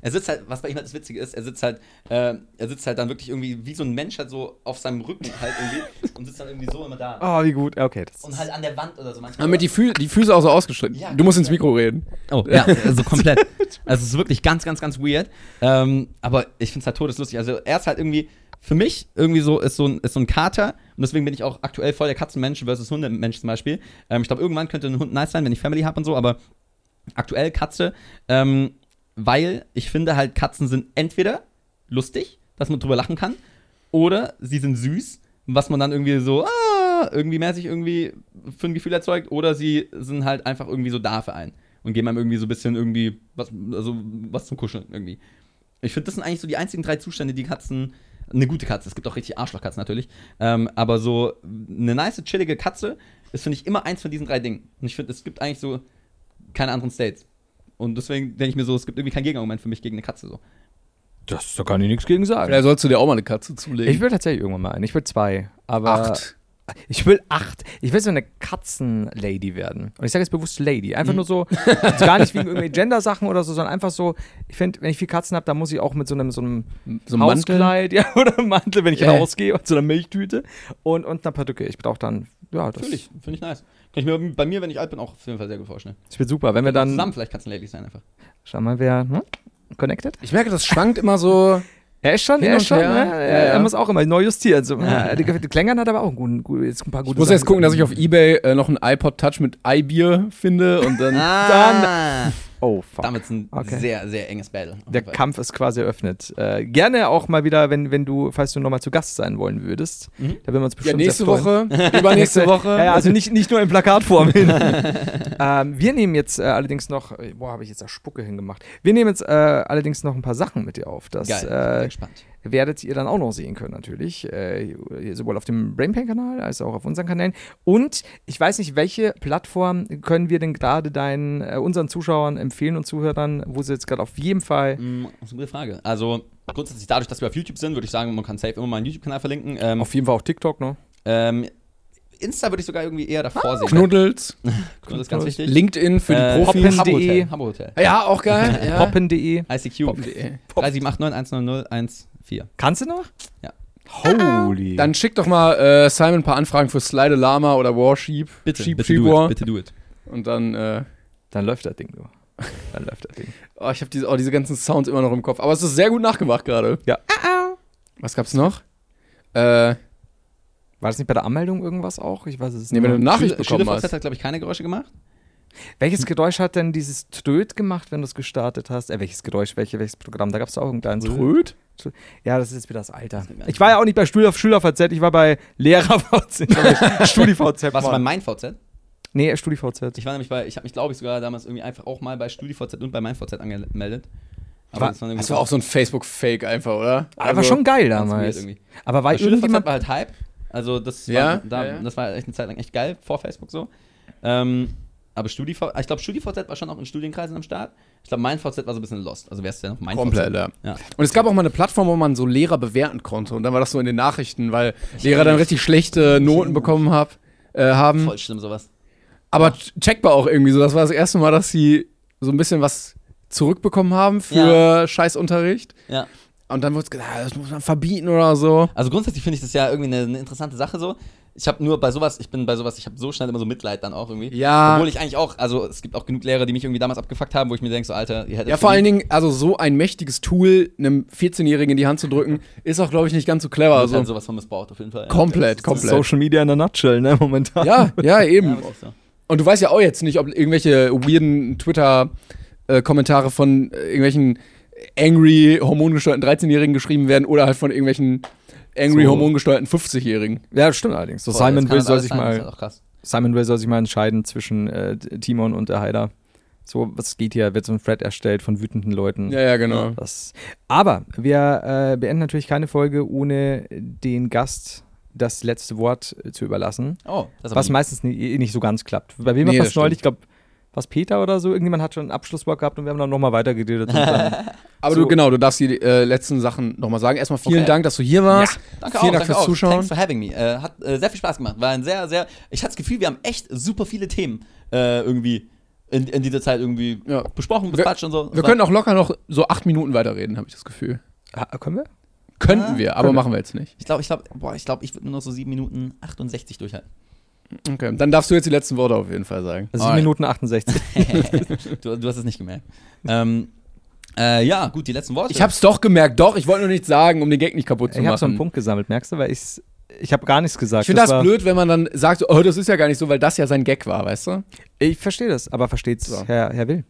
Er sitzt halt, was bei ihm halt das Witzige ist, er sitzt halt, äh, er sitzt halt dann wirklich irgendwie wie so ein Mensch halt so auf seinem Rücken halt irgendwie und sitzt dann irgendwie so immer da. Oh, wie gut. Okay. Das Und halt an der Wand oder so manchmal. Damit die, Fü die Füße auch so ausgestreckt. Ja, du musst ins. Mikro reden. Oh, ja, also komplett. Also es ist wirklich ganz, ganz, ganz weird. Ähm, aber ich finde es halt todeslustig. Also er ist halt irgendwie, für mich irgendwie so, ist so ein, ist so ein Kater. Und deswegen bin ich auch aktuell voll der Katzenmensch versus Hundemensch zum Beispiel. Ähm, ich glaube, irgendwann könnte ein Hund nice sein, wenn ich Family habe und so, aber aktuell Katze. Ähm, weil ich finde halt, Katzen sind entweder lustig, dass man drüber lachen kann, oder sie sind süß, was man dann irgendwie so, ah, irgendwie mäßig irgendwie für ein Gefühl erzeugt, oder sie sind halt einfach irgendwie so da für einen und geben einem irgendwie so ein bisschen irgendwie was, also was zum Kuscheln irgendwie. Ich finde, das sind eigentlich so die einzigen drei Zustände, die Katzen. Eine gute Katze, es gibt auch richtig Arschlochkatzen natürlich. Ähm, aber so eine nice, chillige Katze ist, finde ich, immer eins von diesen drei Dingen. Und ich finde, es gibt eigentlich so keine anderen States. Und deswegen denke ich mir so, es gibt irgendwie kein Gegenargument für mich gegen eine Katze so. Das, da kann ich nichts gegen sagen. Vielleicht sollst du dir auch mal eine Katze zulegen. Ich will tatsächlich irgendwann mal einen. Ich will zwei. Aber acht. Ich will acht. Ich will so eine Katzenlady werden. Und ich sage jetzt bewusst Lady. Einfach Mhm. nur so, gar nicht wegen irgendwelchen Gender-Sachen oder so, sondern einfach so, ich finde, wenn ich vier Katzen habe, dann muss ich auch mit so einem, so einem So. Hauskleid, ja, oder einem Mantel, wenn ich Ja. rausgehe und so einer Milchtüte und, und einer Perücke. Ich brauche dann, ja, das Natürlich, finde ich nice. Kann ich mir bei mir, wenn ich alt bin, auch auf jeden Fall sehr gut vorstellen. das wird super. Wenn wir dann, zusammen vielleicht Katzenladies sein einfach. schau mal, wer, hm? Connected? Ich merke, das schwankt immer so. Er ist schon, er ist schon, ne? Ja, er, ja. er muss auch immer neu justieren. So, ja. Klängern hat aber auch einen guten, gut, jetzt ein paar gute Ich muss jetzt Sachen gucken, dass ich auf Ebay äh, noch ein iPod Touch mit Eibier finde und dann. Ah, Oh, fuck. damit ist ein Okay. sehr, sehr enges Battle. Der. Kampf ist quasi eröffnet. Äh, gerne auch mal wieder, wenn, wenn du, falls du nochmal zu Gast sein wollen würdest. Mhm. Da würden wir uns Ja, bestimmt nächste sehr freuen. Woche, übernächste Woche. Ja, ja, also nicht, nicht nur in Plakatform hin. ähm, wir nehmen jetzt äh, allerdings noch, äh, boah, habe ich jetzt da Spucke hingemacht. Wir nehmen jetzt äh, allerdings noch ein paar Sachen mit dir auf. Das Geil, ich bin äh, gespannt werdet ihr dann auch noch sehen können, natürlich. Äh, sowohl auf dem Brainpain-Kanal als auch auf unseren Kanälen. Und ich weiß nicht, welche Plattform können wir denn gerade deinen, äh, unseren Zuschauern empfehlen und Zuhörern, wo sie jetzt gerade auf jeden Fall. Mm, das ist eine gute Frage. Also grundsätzlich dadurch, dass wir auf YouTube sind, würde ich sagen, man kann safe immer meinen YouTube-Kanal verlinken. Ähm, auf jeden Fall auch TikTok, ne? Ähm, Insta würde ich sogar irgendwie eher davor ah, sehen. Knuddels. Knuddels ganz wichtig. LinkedIn für die äh, Profis. Poppen.de. Ja, auch geil. ja. Poppen.de. ICQ. Poppen. 37891901 Vier. Kannst du noch? Ja. Holy. Dann schick doch mal äh, Simon ein paar Anfragen für Slide Lama oder Warship. Bitte, Sheep, bitte, Sheep do it, bitte do it. Und dann, äh, dann läuft das Ding nur. Dann läuft das Ding. oh, ich habe diese, oh, diese ganzen Sounds immer noch im Kopf. Aber es ist sehr gut nachgemacht gerade. Ja. Was gab's noch? Äh, war das nicht bei der Anmeldung irgendwas auch? Ich weiß es nicht. Nee, wenn du eine Nachricht Sch bekommen hast. hat, glaube ich, keine Geräusche gemacht. Welches Geräusch hat denn dieses Tröd gemacht, wenn du es gestartet hast? Äh, welches Geräusch, welche, welches Programm? Da gab es auch irgendein Tröd? Ja, das ist jetzt wieder das Alter. Ich war ja auch nicht bei Schüler, SchülerVZ, ich war bei Lehrer-VZ. StudiVZ. Warst du bei mein VZ? Nee, StudiVZ. Ich war nämlich bei, ich habe mich, glaube ich, sogar damals irgendwie einfach auch mal bei StudiVZ und bei mein VZ angemeldet. Aber War- das, war Das war auch so ein Facebook-Fake einfach, oder? Aber war Also- schon geil damals. irgendwie. Aber war irgendjemand. war halt Hype. Also das Ja, war, da, ja, ja. das war echt eine Zeit lang echt geil vor Facebook so. Ähm, aber StudiVZ, ich glaube StudiVZ war schon auch in Studienkreisen am Start. Ich glaube mein VZ war so ein bisschen lost. Also wer ist denn auf mein Komplett, VZ? ja. Ja. Und es gab auch mal eine Plattform, wo man so Lehrer bewerten konnte. Und dann war das so in den Nachrichten, weil Lehrer dann richtig schlechte Noten bekommen hab, äh, haben. Voll schlimm sowas. Aber checkbar auch irgendwie so. Das war das erste Mal, dass sie so ein bisschen was zurückbekommen haben für Scheißunterricht. Ja. Und dann wurde gesagt, ah, das muss man verbieten oder so. Also grundsätzlich finde ich das ja irgendwie eine, eine interessante Sache so. Ich habe nur bei sowas, ich bin bei sowas, ich habe so schnell immer so Mitleid dann auch irgendwie. Ja. Obwohl ich eigentlich auch, also es gibt auch genug Lehrer, die mich irgendwie damals abgefuckt haben, wo ich mir denke, so Alter, ihr hättet Ja, vor allen Dingen, also so ein mächtiges Tool einem 14-Jährigen in die Hand zu drücken, ist auch, glaube ich, nicht ganz so clever. also, Also, sowas von missbraucht auf jeden Fall. komplett, Ja, komplett. Social Media in der Nutshell, ne, momentan. ja, ja, eben. Ja, so. Und du weißt ja auch jetzt nicht, ob irgendwelche weirden Twitter-Kommentare von äh, irgendwelchen angry, hormongesteuerten 13-Jährigen geschrieben werden oder halt von irgendwelchen angry, So. hormongesteuerten 50-Jährigen. Ja, stimmt allerdings. So Voll, Simon Will soll sich sein, mal. Simon Will soll sich mal entscheiden zwischen äh, Timon und der Haider. So, was geht hier? Wird so ein Thread erstellt von wütenden Leuten. Ja, ja, genau. Das, aber wir äh, beenden natürlich keine Folge, ohne den Gast das letzte Wort äh, zu überlassen. Oh, Was meistens nie, eh nicht so ganz klappt. Bei wem Nee, war das das neulich? Ich glaube, was Peter oder so? Irgendjemand hat schon ein Abschlusswort gehabt und wir haben dann nochmal weitergeredet. Aber So. du, genau, du darfst die äh, letzten Sachen nochmal sagen. Erstmal vielen Okay. Dank, dass du hier warst. Danke vielen auch, Dank danke fürs auch. Zuschauen. Thanks for having me. Äh, hat äh, sehr viel Spaß gemacht. War ein sehr, sehr. Ich hatte das Gefühl, wir haben echt super viele Themen äh, irgendwie in, in dieser Zeit irgendwie Ja. besprochen, Wir- bequatscht und so. Wir können auch locker noch so acht Minuten weiterreden, habe ich das Gefühl. Ha, können wir? Könnten Ah, wir, aber können wir. machen wir jetzt nicht. Ich glaube, ich glaube, boah, ich glaube, ich würde nur noch so 7 Minuten 68 durchhalten. Okay, dann darfst du jetzt die letzten Worte auf jeden Fall sagen. Also 7 Alright. Minuten 68. du, du hast es nicht gemerkt. ähm, äh, ja, gut, die letzten Worte. Ich hab's doch gemerkt, doch, ich wollte nur nichts sagen, um den Gag nicht kaputt zu ich habe so einen machen. Punkt gesammelt, merkst du? Weil ich's, ich habe gar nichts gesagt. Ich finde das, war- blöd, wenn man dann sagt, oh, das ist ja gar nicht so, weil das ja sein Gag war, weißt du? Ich verstehe das, aber versteht's So. Herr, Herr Will.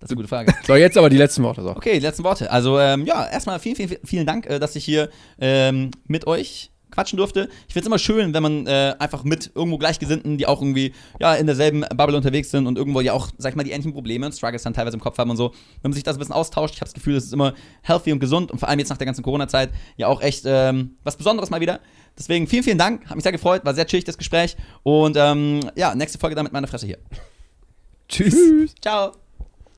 Das ist eine gute Frage. So, jetzt aber die letzten Worte. So. Okay, die letzten Worte. Also, ähm, ja, erstmal vielen, vielen, vielen Dank, äh, dass ich hier ähm, mit euch quatschen durfte. Ich finde es immer schön, wenn man äh, einfach mit irgendwo Gleichgesinnten, die auch irgendwie ja, in derselben Bubble unterwegs sind und irgendwo ja auch, sag ich mal, die ähnlichen Probleme und Struggles dann teilweise im Kopf haben und so. Wenn man sich das ein bisschen austauscht, ich habe das Gefühl, das ist immer healthy und gesund und vor allem jetzt nach der ganzen Corona-Zeit ja auch echt ähm, was Besonderes mal wieder. Deswegen vielen, vielen Dank. Hat mich sehr gefreut, war sehr chillig das Gespräch. Und ähm, ja, nächste Folge dann mit meiner Fresse hier. Tschüss. Ciao.